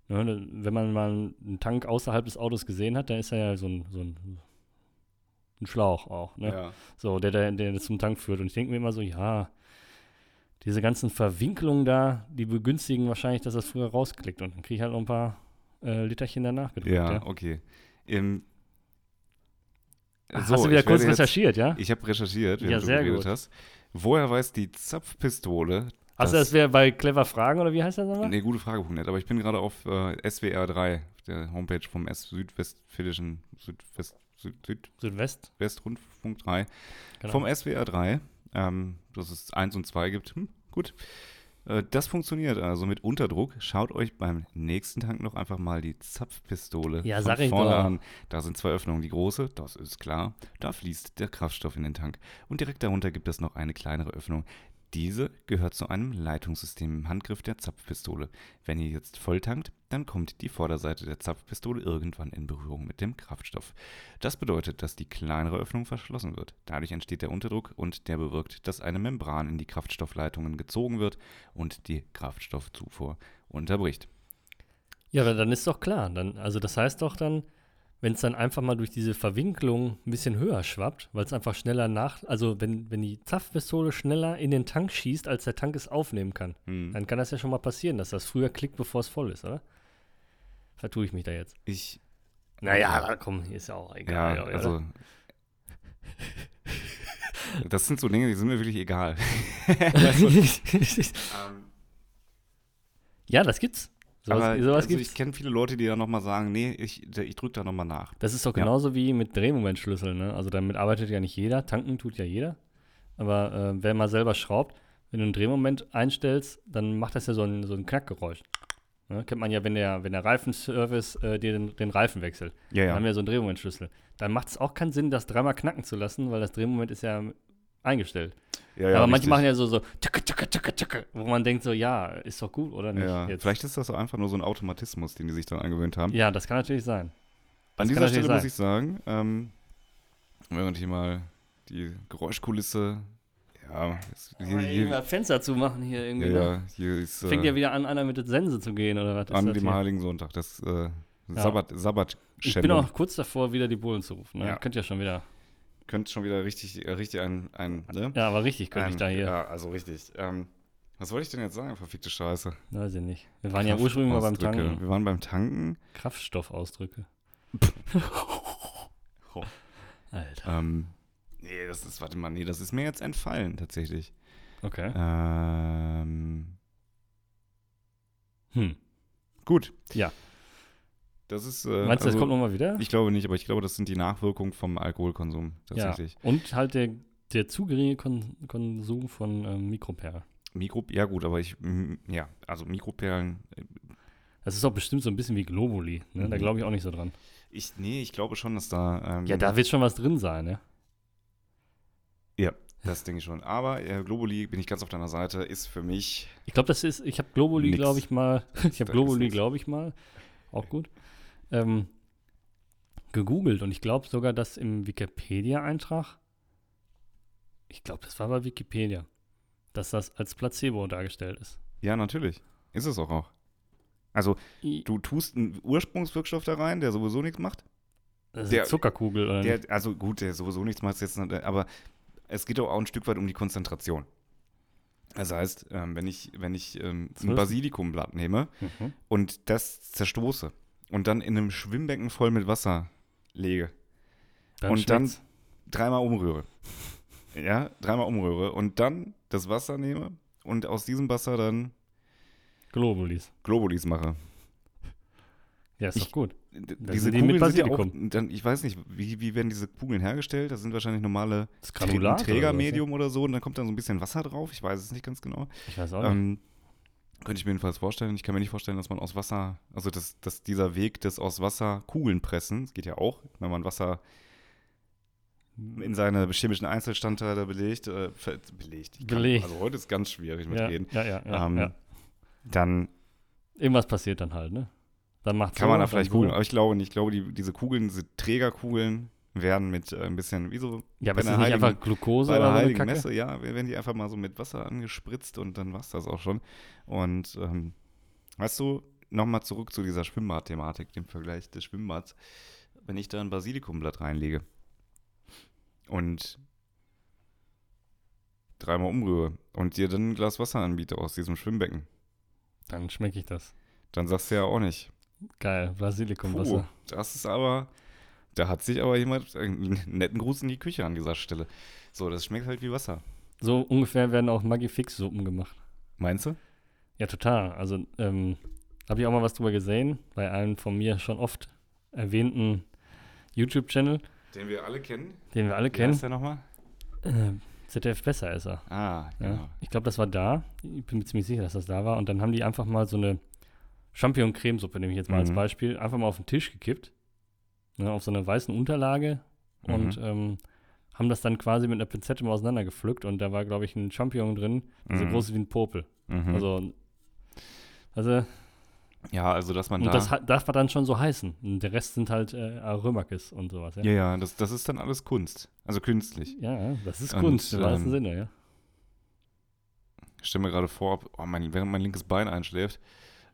Ne, wenn man mal einen Tank außerhalb des Autos gesehen hat, dann ist er ja so ein, so ein, ein Schlauch auch. Ne? Ja. So, der, der, der zum Tank führt. Und ich denke mir immer so, ja, diese ganzen Verwinkelungen da, die begünstigen wahrscheinlich, dass das früher rausklickt. Und dann kriege ich halt noch ein paar äh, Literchen danach gedrückt. Ja, Ja. okay. Ähm, Ach, so, hast du wieder kurz werde jetzt- recherchiert, ja? Ich habe recherchiert, Ja, während sehr du geredet gut. hast. Woher weiß die Zapfpistole? Hast du das wäre bei Clever Fragen oder wie heißt das nochmal? Nee, gute Frage.net, aber ich bin gerade auf äh, SWR3, der Homepage vom S Südwestfälischen Südwest, Süd, Südwest. Südwestrundfunk 3. Genau. Vom SWR 3, ähm, dass es 1 und 2 gibt. Hm, gut. Äh, das funktioniert also mit Unterdruck. Schaut euch beim nächsten Tank noch einfach mal die Zapfpistole Ja, von vorne an. Da sind zwei Öffnungen. Die große, das ist klar, da fließt der Kraftstoff in den Tank. Und direkt darunter gibt es noch eine kleinere Öffnung. Diese gehört zu einem Leitungssystem im Handgriff der Zapfpistole. Wenn ihr jetzt voll tankt, dann kommt die Vorderseite der Zapfpistole irgendwann in Berührung mit dem Kraftstoff. Das bedeutet, dass die kleinere Öffnung verschlossen wird. Dadurch entsteht der Unterdruck und der bewirkt, dass eine Membran in die Kraftstoffleitungen gezogen wird und die Kraftstoffzufuhr unterbricht. Ja, dann ist doch klar. Dann, also das heißt doch dann, wenn es dann einfach mal durch diese Verwinklung ein bisschen höher schwappt, weil es einfach schneller nach, also wenn, wenn die Zapfpistole schneller in den Tank schießt, als der Tank es aufnehmen kann, Hm. dann kann das ja schon mal passieren, dass das früher klickt, bevor es voll ist, oder? Vertue ich mich da jetzt. Ich, Naja, komm, ist ja auch egal. ja, oder? also. Das sind so Dinge, die sind mir wirklich egal. ja, das gibt's. Sowas, Aber sowas also gibt's. ich kenne viele Leute, die da nochmal sagen, nee, ich, ich drücke da nochmal nach. Das ist doch Ja. genauso wie mit Drehmomentschlüsseln. Ne? Also damit arbeitet ja nicht jeder. Tanken tut ja jeder. Aber äh, wer mal selber schraubt, wenn du einen Drehmoment einstellst, dann macht das ja so ein, so ein Knackgeräusch. Ne? Kennt man ja, wenn der, wenn der Reifenservice äh, dir den, den Reifen wechselt. Ja, Dann ja. haben wir so einen Drehmomentschlüssel. Dann macht es auch keinen Sinn, das dreimal knacken zu lassen, weil das Drehmoment ist ja eingestellt. ja, ja Aber manche richtig. machen ja so, so tücke, tücke, tücke, tücke, wo man denkt so, ja, ist doch gut, oder nicht? Ja, Jetzt. vielleicht ist das einfach nur so ein Automatismus, den die sich dann angewöhnt haben. ja, das kann natürlich sein. Das An dieser Stelle muss sein. ich sagen, ähm, während hier mal die Geräuschkulisse, ja, ist, hier, Hier, Fenster zu machen hier ja, irgendwie. ne? ja, hier ist Fängt äh, ja wieder an, einer mit der Sense zu gehen, oder was? an dem hier? Heiligen Sonntag, das äh, Ja. Sabbat, Sabbat Ich bin auch kurz davor, wieder die Bullen zu rufen. Ne? Ja. Könnt ja schon wieder. Könnte schon wieder richtig, äh, richtig ein, ein ne? Ja, aber richtig könnte ich Ähm, da hier. Ja, also richtig. Ähm, was wollte ich denn jetzt sagen, verfickte Scheiße? Weiß ich nicht. Wir waren ja ursprünglich mal beim. Tanken. Wir waren beim Tanken. Kraftstoffausdrücke. Oh. Alter. Ähm, nee, das ist, warte mal, nee, das ist mir jetzt entfallen, tatsächlich. Okay. Ähm, Hm. gut. Ja. Das ist. Äh, Meinst du, das also, kommt nochmal wieder? Ich glaube nicht, aber ich glaube, das sind die Nachwirkungen vom Alkoholkonsum ja. tatsächlich. Und halt der, der zu geringe Kon Konsum von ähm, Mikroperlen. Mikro, ja gut, aber ich, mm, ja, also Mikroperlen, äh, Das ist auch bestimmt so ein bisschen wie Globuli. Ne? Da Mhm. glaube ich auch nicht so dran. ich, nee, ich glaube schon, dass da. Ähm, Ja, da wird schon was drin sein, ne? Ja, das denke ich schon. Aber äh, Globuli, bin ich ganz auf deiner Seite, ist für mich. Ich glaube, das ist, ich habe Globuli, glaube ich mal, ich habe Globuli, glaube ich mal, auch gut, ähm, gegoogelt und ich glaube sogar, dass im Wikipedia-Eintrag, ich glaube, das war bei Wikipedia, dass das als Placebo dargestellt ist. Ja, natürlich. Ist es auch auch. Also, du tust einen Ursprungswirkstoff da rein, der sowieso nichts macht. Ist der- Zuckerkugel, oder? Der, also gut, der sowieso nichts macht jetzt, aber es geht auch ein Stück weit um die Konzentration. Das heißt, ähm, wenn ich, wenn ich ähm, ein. Basilikumblatt nehme Mhm. und das zerstoße und dann in einem Schwimmbecken voll mit Wasser lege, Und dann- schmeckt's. dreimal umrühre. Ja, dreimal umrühre und dann das Wasser nehme und aus diesem Wasser dann Globulis. Globulis mache. Ja, ist Ich- doch gut. Da diese die mit Kugeln sind ja auch, Basilikum. dann, ich weiß nicht, wie, wie werden diese Kugeln hergestellt? Das sind wahrscheinlich normale Das Trä- Granulat. ein oder Trägermedium oder so und dann kommt dann so ein bisschen Wasser drauf. Ich weiß es nicht ganz genau. Ich weiß auch nicht. Ähm, könnte ich mir jedenfalls vorstellen. Ich kann mir nicht vorstellen, dass man aus Wasser, also dass, dass dieser Weg des aus Wasser Kugeln pressen, das geht ja auch, wenn man Wasser in seine chemischen Einzelstandteile belegt, äh, belegt. Kann- Belegt. Also heute ist ganz schwierig mit ja, reden. ja, ja, ja, ähm, ja. Dann Irgendwas passiert dann halt, ne? Dann macht kann so, man da vielleicht so. Kugeln, aber ich glaube nicht. Ich glaube, die, diese Kugeln, diese Trägerkugeln werden mit äh, ein bisschen, wie so Ja, aber ist nicht Heiligen- einfach Glukose bei oder der eine Heiligen Kacke? Messe, ja, werden die einfach mal so mit Wasser angespritzt und dann war's das auch schon. Und ähm, weißt du, nochmal zurück zu dieser Schwimmbad-Thematik, dem Vergleich des Schwimmbads. Wenn ich da ein Basilikumblatt reinlege und dreimal umrühre und dir dann ein Glas Wasser anbiete aus diesem Schwimmbecken, Dann schmecke ich das. dann sagst du ja auch nicht. Geil, Basilikumwasser. das ist aber, da hat sich aber jemand einen netten Gruß in die Küche an dieser Stelle. So, das schmeckt halt wie Wasser. So ungefähr werden auch Maggi-Fix-Suppen gemacht. Meinst du? Ja, total. Also, ähm, habe ich auch mal was drüber gesehen, bei einem von mir schon oft erwähnten YouTube-Channel, Den wir alle kennen. den wir alle Wie kennen. heißt der nochmal? Äh, ZDF Besser ist er. Ah, Ja. genau. Ich glaube, das war da. Ich bin mir ziemlich sicher, dass das da war. Und dann haben die einfach mal so eine Champignon-Cremesuppe, nehme ich jetzt mal als Mhm. Beispiel, einfach mal auf den Tisch gekippt. Ne, auf so einer weißen Unterlage. Und Mhm. ähm, haben das dann quasi mit einer Pinzette mal auseinandergepflückt. Und da war, glaube ich, ein Champignon drin, so Mhm. groß wie ein Popel. Mhm. Also, also ja, also dass man und da. das darf man dann schon so heißen. Und der Rest sind halt äh, Aromakis und sowas. Ja, ja, ja, das, das ist dann alles Kunst. Also künstlich. ja das ist Und, Kunst im wahrsten ähm, Sinne, ja. Ich stelle mir gerade vor, ob, oh, mein, während mein linkes Bein einschläft,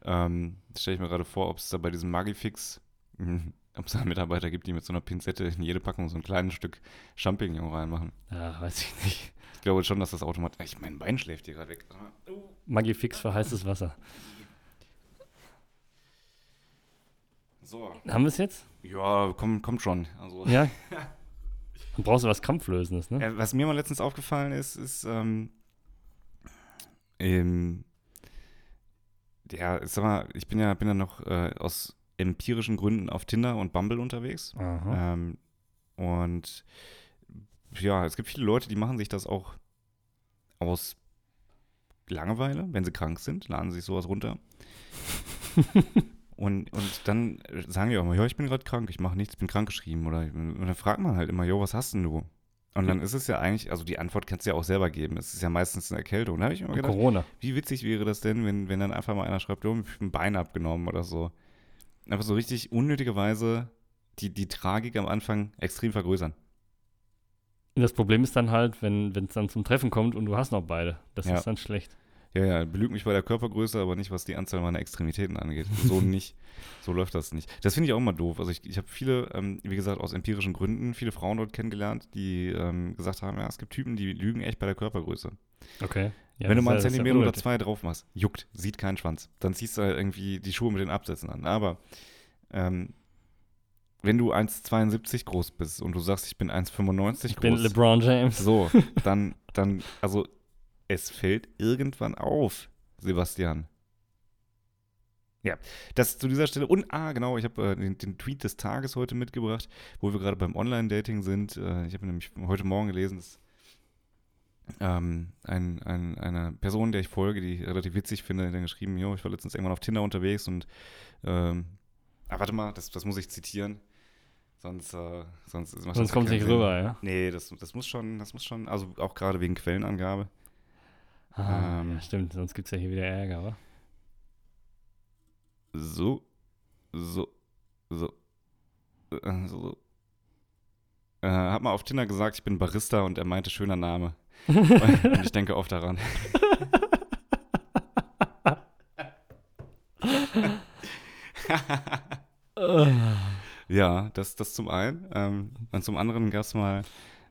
ähm, stelle ich mir gerade vor, ob es da bei diesem Magifix, mh, ob es da Mitarbeiter gibt, die mit so einer Pinzette in jede Packung so ein kleines Stück Champignon reinmachen. Ja, weiß ich nicht. Ich glaube schon, dass das automatisch. Ich mein Bein schläft hier gerade weg. Ah, oh. Maggi-Fix für heißes Wasser. So. Haben wir es jetzt? Ja, komm, kommt schon. Also, Ja. Dann brauchst du was Krampflösendes, ne? Äh, was mir mal letztens aufgefallen ist, ist, ähm, ähm, ja, sag mal, ich bin ja, bin ja noch äh, aus empirischen Gründen auf Tinder und Bumble unterwegs. Ähm, und ja, es gibt viele Leute, die machen sich das auch aus Langeweile, wenn sie krank sind, laden sich sowas runter. und, und dann sagen die auch mal, ja, ich bin gerade krank, ich mache nichts, bin krankgeschrieben. Oder, und dann fragt man halt immer, jo, was hast denn du? Und dann ist es ja eigentlich, also die Antwort kannst du ja auch selber geben. Es ist ja meistens eine Erkältung. Da habe ich mir immer gedacht, Corona. wie witzig wäre das denn, wenn, wenn dann einfach mal einer schreibt, ich hab ein Bein abgenommen oder so. Einfach so richtig unnötigerweise die, die Tragik am Anfang extrem vergrößern. Das Problem ist dann halt, wenn es dann zum Treffen kommt und du hast noch beide. Das Ja. ist dann schlecht. Ja, ja, belügt mich bei der Körpergröße, aber nicht, was die Anzahl meiner Extremitäten angeht. So nicht. So läuft das nicht. Das finde ich auch immer doof. Also ich, ich habe viele, ähm, wie gesagt, aus empirischen Gründen, viele Frauen dort kennengelernt, die ähm, gesagt haben, ja, es gibt Typen, die lügen echt bei der Körpergröße. Okay. Ja, Wenn du mal einen Zentimeter oder zwei drauf machst, juckt, sieht keinen Schwanz. Dann ziehst du halt irgendwie die Schuhe mit den Absätzen an. Aber ähm, wenn du 1,72 groß bist und du sagst, ich bin 1,95 Ich groß, bin LeBron James. so, dann, dann, also es fällt irgendwann auf, Sebastian. Ja, das zu dieser Stelle. Und, ah, genau, ich habe äh, den, den Tweet des Tages heute mitgebracht, wo wir gerade beim Online-Dating sind. Äh, ich habe nämlich heute Morgen gelesen, dass ähm, ein, ein, eine Person, der ich folge, die ich relativ witzig finde, hat dann geschrieben, jo, ich war letztens irgendwann auf Tinder unterwegs und ähm, ah, warte mal, das, das muss ich zitieren. Sonst, äh, sonst, Sonst kommt es nicht Sinn. rüber, ja. Nee, das, das muss schon, das muss schon, also auch gerade wegen Quellenangabe. Ah, Ähm. ja, stimmt, sonst gibt es ja hier wieder Ärger, wa? So, so, so, äh, so. Äh, hab mal auf Tinder gesagt, ich bin Barista und er meinte, schöner Name. Und ich denke oft daran. ja, das, das zum einen. Ähm, und zum anderen gab es mal,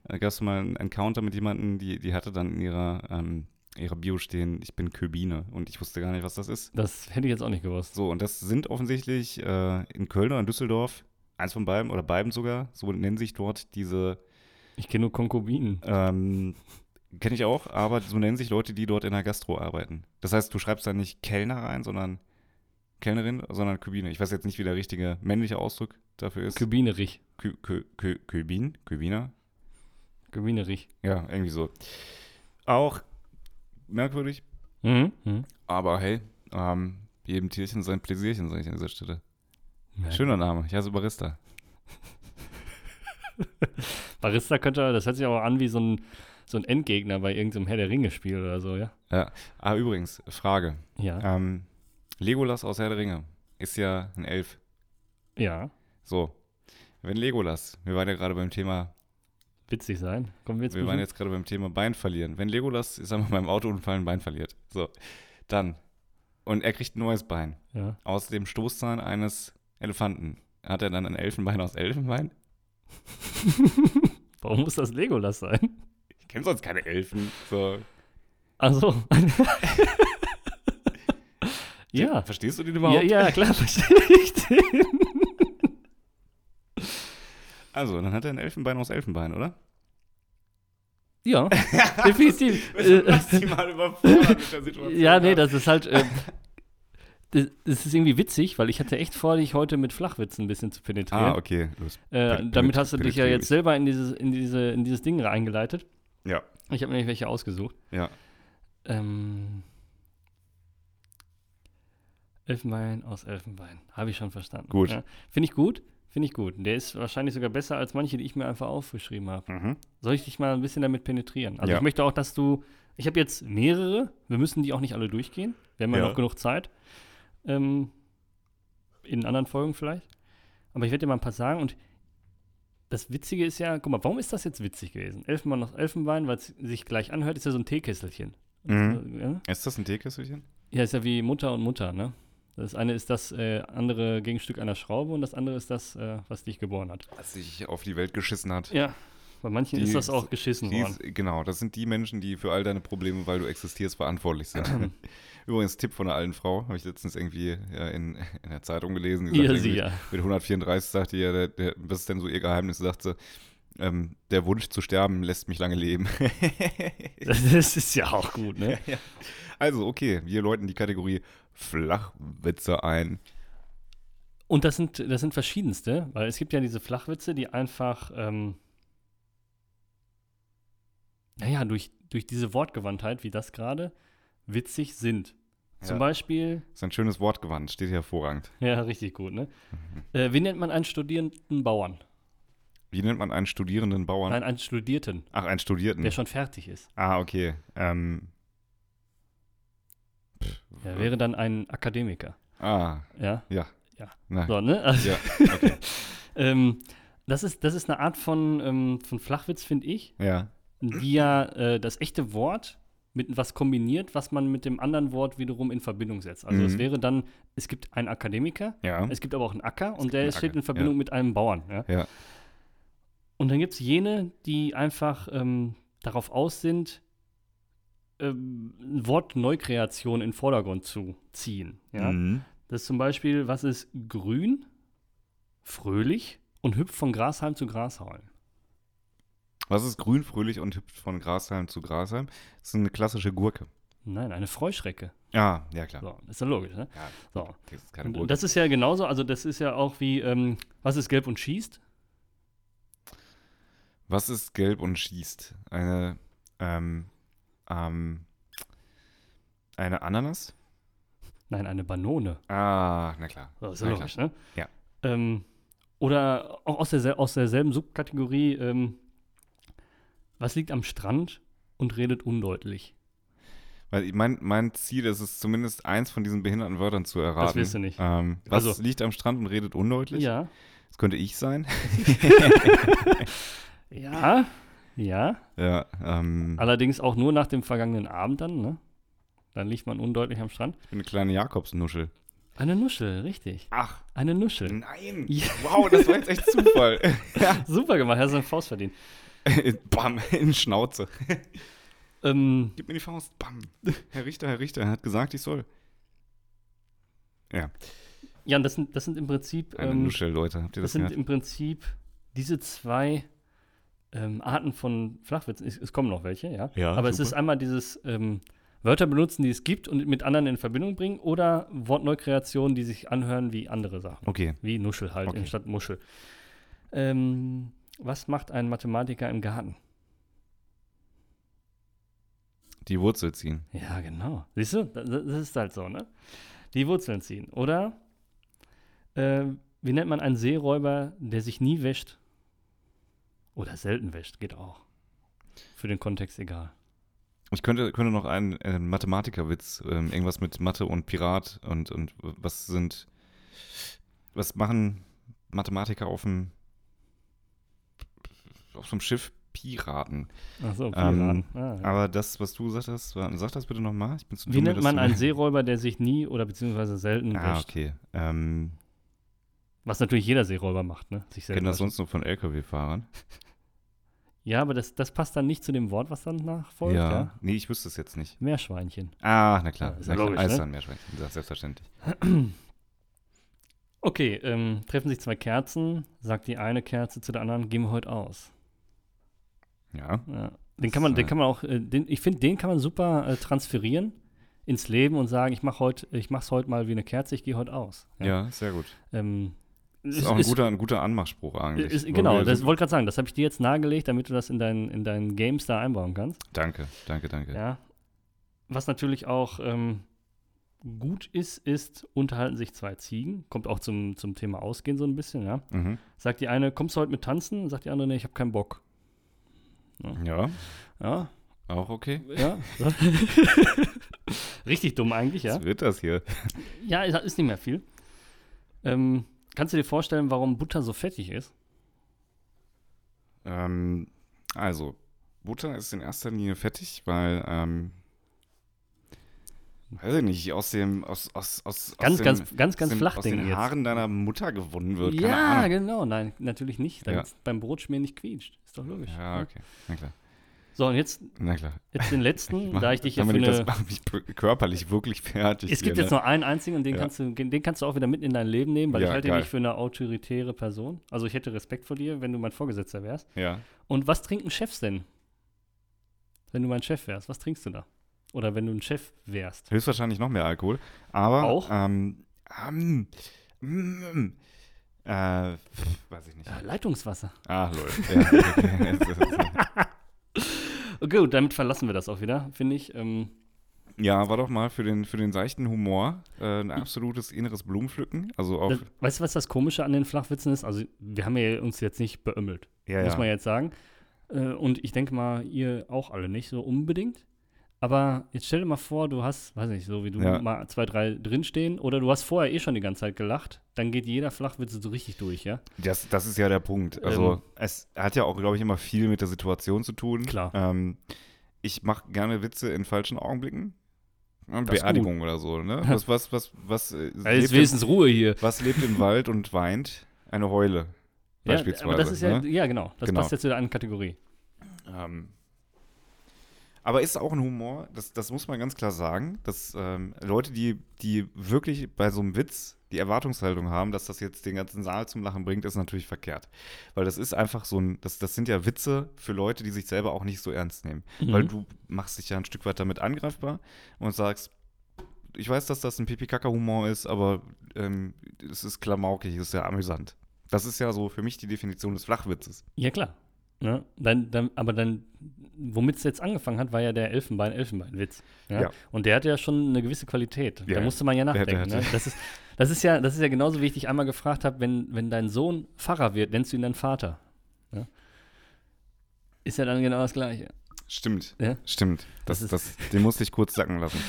äh, gab's mal einen Encounter mit jemandem, die, die hatte dann in ihrer, ähm, ihrer Bio stehen, ich bin Köbine. Und ich wusste gar nicht, was das ist. Das hätte ich jetzt auch nicht gewusst. So, und das sind offensichtlich äh, in Köln oder in Düsseldorf, eins von beiden oder beiden sogar, so nennen sich dort diese, Ich kenne nur Konkubinen. ähm, kenne ich auch, aber so nennen sich Leute, die dort in der Gastro arbeiten. Das heißt, du schreibst da nicht Kellner rein, sondern Kellnerin, sondern Kubine. Ich weiß jetzt nicht, wie der richtige männliche Ausdruck dafür ist. Kübinerich. Kü Kü Kü Kübin? Kübiner? Kübinerich. Ja, irgendwie so. Auch merkwürdig, Mhm. Mhm. aber hey, ähm, jedem Tierchen sein Pläsierchen, sage ich an dieser Stelle. Ja. Schöner Name. Ich heiße Barista. Barista könnte, das hört sich aber an wie so ein, so ein Endgegner bei irgendeinem Herr der Ringe-Spiel oder so, ja? Ah, übrigens, Frage. Ja. Ähm, Legolas aus Herr der Ringe ist ja ein Elf. Ja. So. Wenn Legolas, wir waren ja gerade beim Thema, Witzig sein. Kommen wir jetzt wir waren jetzt gerade beim Thema Bein verlieren. Wenn Legolas, ich sag mal, beim Autounfall ein Bein verliert. So. Dann. Und er kriegt ein neues Bein. Ja. Aus dem Stoßzahn eines Elefanten. Hat er dann ein Elfenbein aus Elfenbein? Warum muss das Legolas sein? Ich kenne sonst keine Elfen. So. Also. ja. Verstehst du den Ja, überhaupt? ja, klar, verstehe ich den. Also, dann hat er ein Elfenbein aus Elfenbein, oder? Ja, definitiv. Äh, maximal überfordert mit der Situation. ja, nee, das ist halt. Äh, das, das ist irgendwie witzig, weil ich hatte echt vor, dich heute mit Flachwitzen ein bisschen zu penetrieren. Ah, okay. Los. äh, damit hast du dich ja jetzt selber in dieses, in diese, in dieses Ding reingeleitet. Ja. Ich habe nämlich welche ausgesucht. Ja. Ähm, Elfenbein aus Elfenbein. Habe ich schon verstanden. Gut. Ja. Finde ich gut. Finde ich gut. Der ist wahrscheinlich sogar besser als manche, die ich mir einfach aufgeschrieben habe. Mhm. Soll ich dich mal ein bisschen damit penetrieren? Also Ja. ich möchte auch, dass du. Ich habe jetzt mehrere. Wir müssen die auch nicht alle durchgehen. Wir haben ja, Ja. noch genug Zeit. Ähm, in anderen Folgen vielleicht. Aber ich werde dir mal ein paar sagen. Und das Witzige ist ja, guck mal, warum ist das jetzt witzig gewesen? Elfenbein aus Elfenbein, weil es sich gleich anhört, ist ja so ein Teekesselchen. Mhm. Ja? Ist das ein Teekesselchen? Ja, ist ja wie Mutter und Mutter, ne? Das eine ist das äh, andere Gegenstück einer Schraube und das andere ist das, äh, was dich geboren hat. Was sich auf die Welt geschissen hat. Ja, bei manchen Die ist das auch geschissen Die worden. genau, das sind die Menschen, die für all deine Probleme, weil du existierst, verantwortlich sind. Übrigens, Tipp von einer alten Frau, habe ich letztens irgendwie ja, in, in der Zeitung gelesen. Die Ja, sie ja. Mit 134 sagte ja, der, der, was ist denn so ihr Geheimnis? Sagt sie, ähm, der Wunsch zu sterben lässt mich lange leben. Das, ist ja auch gut, ne? also, okay, wir läuten die Kategorie Flachwitze ein. Und das sind, das sind verschiedenste, weil es gibt ja diese Flachwitze, die einfach, ähm, naja, durch, durch diese Wortgewandtheit, wie das gerade, witzig sind. Zum Ja. Beispiel, Das ist ein schönes Wortgewand, steht hier hervorragend. ja, richtig gut, ne? Mhm. Äh, wie nennt man einen studierenden Bauern? Wie nennt man einen studierenden Bauern? Nein, einen Studierten, Ach, einen Studierten. der schon fertig ist. Ah, okay. Ähm, Er wäre dann ein Akademiker. ah, Ja, ja. Ja. Na, so, ne? Also, ja, okay. ähm, das, ist, das ist eine Art von, ähm, von Flachwitz, finde ich, Ja. die ja äh, das echte Wort mit was kombiniert, was man mit dem anderen Wort wiederum in Verbindung setzt. Also es Mhm. wäre dann, es gibt einen Akademiker, Ja. es gibt aber auch einen Acker und der einen steht Acker, in Verbindung ja. mit einem Bauern. Ja? Ja. Und dann gibt es jene, die einfach ähm, darauf aus sind, ähm, Wortneukreation in den Vordergrund zu ziehen. Ja? Mhm. Das ist zum Beispiel, was ist grün, fröhlich und hüpft von Grashalm zu Grashalm. Was ist grün, fröhlich und hüpft von Grashalm zu Grashalm? Das ist eine klassische Gurke. Nein, eine Freuschrecke. Ah, ja klar. So, ist ja logisch, ne? Ja, So. das ist keine Gurke. das ist ja genauso, also das ist ja auch wie, ähm, was ist gelb und schießt? Was ist gelb und schießt? Eine, ähm, ähm, eine Ananas? Nein, eine Banone. Ah, na klar. So, ist ja Na logisch, ne? Ja. Ähm, oder auch aus, der, aus derselben Subkategorie, ähm, was liegt am Strand und redet undeutlich? Weil mein, mein Ziel ist es, zumindest eins von diesen behinderten Wörtern zu erraten. wirst du nicht. Ähm, was Also- liegt am Strand und redet undeutlich? Ja. Das könnte ich sein. Ja. Ja. ja, ähm, Allerdings auch nur nach dem vergangenen Abend dann, ne? Dann liegt man undeutlich am Strand. ich bin eine kleine Jakobsnuschel. Eine Nuschel, richtig. Ach, Eine Nuschel. nein. Ja. Wow, das war jetzt echt Zufall. ja. Super gemacht, hast du eine Faust verdient. Bam, in Schnauze. Ähm, Gib mir die Faust. Bam. Herr Richter, Herr Richter, er hat gesagt, ich soll. Ja, ja, und das sind, das sind im Prinzip, eine ähm, Nuschel, Leute. Habt ihr das das sind gehört? im Prinzip diese zwei ähm, Arten von Flachwitzen. Es, es kommen noch welche, ja. Ja, Aber es super. ist einmal dieses, ähm, Wörter benutzen, die es gibt und mit anderen in Verbindung bringen oder Wortneukreationen, die sich anhören wie andere Sachen. Okay. Wie Nuschel halt Okay. statt Muschel. Ähm, was macht ein Mathematiker im Garten? Die Wurzel ziehen. Ja, genau. Siehst du, das, ist halt so, ne? Die Wurzeln ziehen. Oder äh, wie nennt man einen Seeräuber, der sich nie wäscht? Oder selten wäscht, geht auch. Für den Kontext egal. Ich könnte, könnte noch einen, einen Mathematikerwitz, ähm, irgendwas mit Mathe und Pirat und, und was sind, was machen Mathematiker auf dem, auf so einem Schiff Piraten? Achso, Ähm, ah, ja. Aber das, was du gesagt hast, war, sag das bitte nochmal. Wie nennt man einen. Seeräuber, der sich nie oder beziehungsweise selten Ah, wäscht? okay. Ähm, Was natürlich jeder Seeräuber macht, ne? Sich ich selten kenne das sonst nur von LKW-Fahrern. Ja, aber das, das passt dann nicht zu dem Wort, was dann nachfolgt, ja? ja. Nee, ich wüsste es jetzt nicht. Meerschweinchen. Ah, na klar. Ja, ist na klar. logisch, ist ne? Meerschweinchen. Ja, selbstverständlich. Okay, ähm, treffen sich zwei Kerzen, sagt die eine Kerze zu der anderen, gehen wir heute aus. Ja. Ja. Den kann man, den kann man auch, äh, den, ich finde, den kann man super äh, transferieren ins Leben und sagen, ich mache heute, ich mache es heute mal wie eine Kerze, ich gehe heute aus. Ja, sehr gut. Ähm, Das ist auch ein guter, ein guter Anmachspruch eigentlich. ist, genau, das wollte gerade sagen, das habe ich dir jetzt nahegelegt, damit du das in deinen, in deinen Games da einbauen kannst. Danke, danke, danke. Ja. Was natürlich auch ähm, gut ist, ist, unterhalten sich zwei Ziegen. Kommt auch zum, zum Thema Ausgehen so ein bisschen, ja. Mhm. Sagt die eine, kommst du heute mit tanzen? Sagt die andere, nee, ich habe keinen Bock. Ja, Ja, auch okay. ja. Richtig dumm eigentlich, ja. Was wird das hier? Ja, ist ist nicht mehr viel. Ähm, kannst du dir vorstellen, warum Butter so fettig ist? Ähm, also, Butter ist in erster Linie fettig, weil, ähm, weiß ich nicht, aus dem, aus, aus, aus, Ganz, aus dem, ganz, ganz, ganz dem, flach aus den jetzt. Haaren deiner Mutter gewonnen wird. Keine ja, Ahnung. genau. Nein, natürlich nicht, damit Ja. beim Brotschmieren nicht quietscht. Ist doch logisch. Ja, okay. Na klar. So, und jetzt, Na klar. jetzt den letzten, mach- da ich dich hier für eine... das macht mich körperlich wirklich fertig. Es gibt hier, jetzt ne? noch einen einzigen und den, Ja. kannst du, den kannst du auch wieder mit in dein Leben nehmen, weil Ja, ich halte geil. dich für eine autoritäre Person. Also ich hätte Respekt vor dir, wenn du mein Vorgesetzter wärst. Ja. Und was trinken Chefs denn? Wenn du mein Chef wärst, was trinkst du da? Oder wenn du ein Chef wärst? Höchstwahrscheinlich noch mehr Alkohol. Aber. Auch? Ähm, ähm, mm, äh, pf, weiß ich nicht. Ja, Leitungswasser. Ah, lol. Ja, okay. Gut, damit verlassen wir das auch wieder, finde ich. Ähm, ja, war doch mal für den, für den seichten Humor äh, ein absolutes inneres Blumenpflücken. Also das, weißt du, was das Komische an den Flachwitzen ist? Also, wir haben ja uns jetzt nicht beömmelt, ja, muss ja. man jetzt sagen. Äh, und ich denke mal, ihr auch alle nicht so unbedingt. Aber jetzt stell dir mal vor, du hast, weiß nicht, so wie du Ja. mal zwei, drei drinstehen oder du hast vorher eh schon die ganze Zeit gelacht, dann geht jeder Flachwitz so richtig durch, ja? Das, das ist ja der Punkt. Also, Ähm. es hat ja auch, glaube ich, immer viel mit der Situation zu tun. Klar. Ähm, ich mache gerne Witze in falschen Augenblicken. Ist Beerdigung oder so, ne? Was, was, was, was, äh, lebt im, wenigstens Ruhe hier. was lebt im Wald und weint? Eine Heule. Ja, Beispielsweise. aber das ist ja, ne? ja genau, das Genau. passt jetzt zu der einen Kategorie. Ähm, aber ist auch ein Humor, das, das muss man ganz klar sagen, dass ähm, Leute, die, die wirklich bei so einem Witz die Erwartungshaltung haben, dass das jetzt den ganzen Saal zum Lachen bringt, ist natürlich verkehrt. Weil das ist einfach so ein, das, das sind ja Witze für Leute, die sich selber auch nicht so ernst nehmen. Weil Mhm. du machst dich ja ein Stück weit damit angreifbar und sagst, ich weiß, dass das ein Pipi-Kaka-Humor ist, aber ähm, es ist klamaukig, es ist ja amüsant. Das ist ja so für mich die Definition des Flachwitzes. Ja, klar. Ne? Dann, dann, aber dann, womit es jetzt angefangen hat, war ja der Elfenbein-Elfenbein-Witz. Ja? Ja. Und der hat ja schon eine gewisse Qualität. Ja, da musste man ja nachdenken. der ne? das, ist, das, ist ja, das ist ja genauso, wie ich dich einmal gefragt habe, wenn, wenn dein Sohn Pfarrer wird, nennst du ihn dann Vater. Ja? Ist ja dann genau das Gleiche. Stimmt. Stimmt. Das, Das das, den musste ich kurz sacken lassen.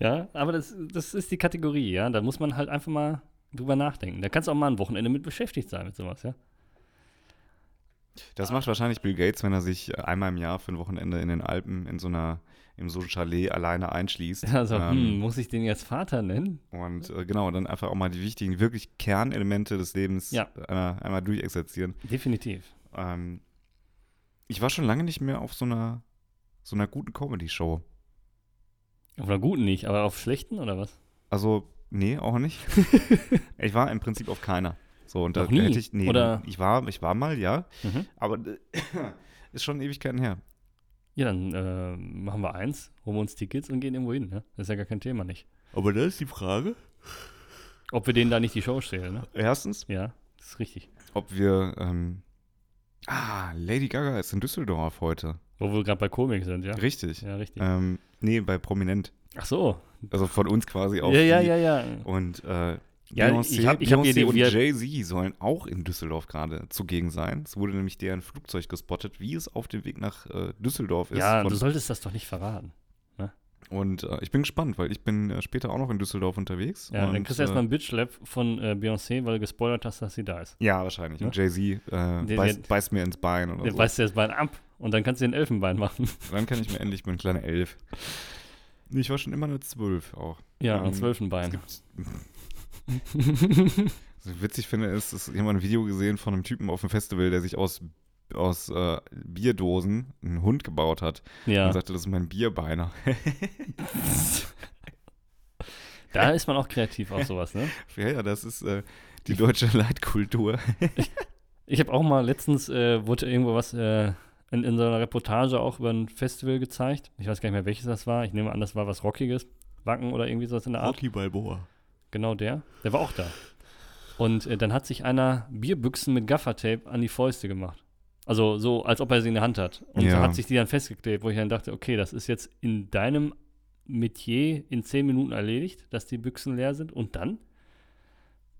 Ja, aber das, das ist die Kategorie, ja. Da muss man halt einfach mal drüber nachdenken. Da kannst du auch mal ein Wochenende mit beschäftigt sein, mit sowas, ja. Das macht wahrscheinlich Bill Gates, wenn er sich einmal im Jahr für ein Wochenende in den Alpen in so einer in so einem Chalet alleine einschließt. Also, Ähm, hm, muss ich den jetzt Vater nennen? Und äh, genau, dann einfach auch mal die wichtigen, wirklich Kernelemente des Lebens Ja. einmal, einmal durchexerzieren. Definitiv. Ähm, ich war schon lange nicht mehr auf so einer, so einer guten Comedy-Show. Auf einer guten nicht, aber auf schlechten oder was? Also, nee, auch nicht. ich war im Prinzip auf keiner. So, und da Noch nie? hätte ich, nee, Oder- ich war, ich war mal, ja, Mhm. aber äh, ist schon Ewigkeiten her. Ja, dann äh, machen wir eins, holen wir uns Tickets und gehen irgendwo hin. Ne? Das ist ja gar kein Thema nicht. Aber da ist die Frage. Ob wir denen da nicht die Show stehlen, ne? Erstens, Ja, das ist richtig. ob wir. Ähm, ah, Lady Gaga ist in Düsseldorf heute. Wo wir gerade bei Komik sind, ja? Richtig. Ja, richtig. Ähm, nee, bei Prominent. Ach so. Also von uns quasi auch. Ja, ja, ja, ja. Und äh, Ja, Beyoncé, ich hab- ich Beyoncé und Jay-Z sollen auch in Düsseldorf gerade zugegen sein. Es wurde nämlich deren Flugzeug gespottet, wie es auf dem Weg nach äh, Düsseldorf ist. Ja, du solltest das doch nicht verraten. und äh, ich bin gespannt, weil ich bin äh, später auch noch in Düsseldorf unterwegs. Ja, und, dann kriegst du erstmal äh, einen Bitch-Slap von äh, Beyoncé, weil du gespoilert hast, dass sie da ist. Ja, wahrscheinlich. Ne? Und Jay-Z äh, beißt, beißt mir ins Bein oder Der so. beißt dir das Bein ab und dann kannst du den Elfenbein machen. Dann kann ich mir endlich mein kleiner Elf. Nee, Ich war schon immer eine Zwölf auch. Ja, Ähm, ein Es Zwölfenbein. gibt, was ich witzig finde, ist, dass ich habe mal ein Video gesehen von einem Typen auf dem Festival, der sich aus, aus äh, Bierdosen einen Hund gebaut hat Ja, und sagte, das ist mein Bierbeiner. da ist man auch kreativ auf sowas, ne? ja, ja, das ist äh, die deutsche Leitkultur. Ich habe auch mal letztens, äh, wurde irgendwo was äh, in, in so einer Reportage auch über ein Festival gezeigt. Ich weiß gar nicht mehr, welches das war. Ich nehme an, das war was Rockiges. Wacken oder irgendwie sowas in der Art. Rocky Balboa. Genau der. Der war auch da. Und äh, dann hat sich einer Bierbüchsen mit Gaffertape an die Fäuste gemacht. Also so, als ob er sie in der Hand hat. Und Ja. so hat sich die dann festgeklebt, wo ich dann dachte, okay, das ist jetzt in deinem Metier in zehn Minuten erledigt, dass die Büchsen leer sind. Und dann,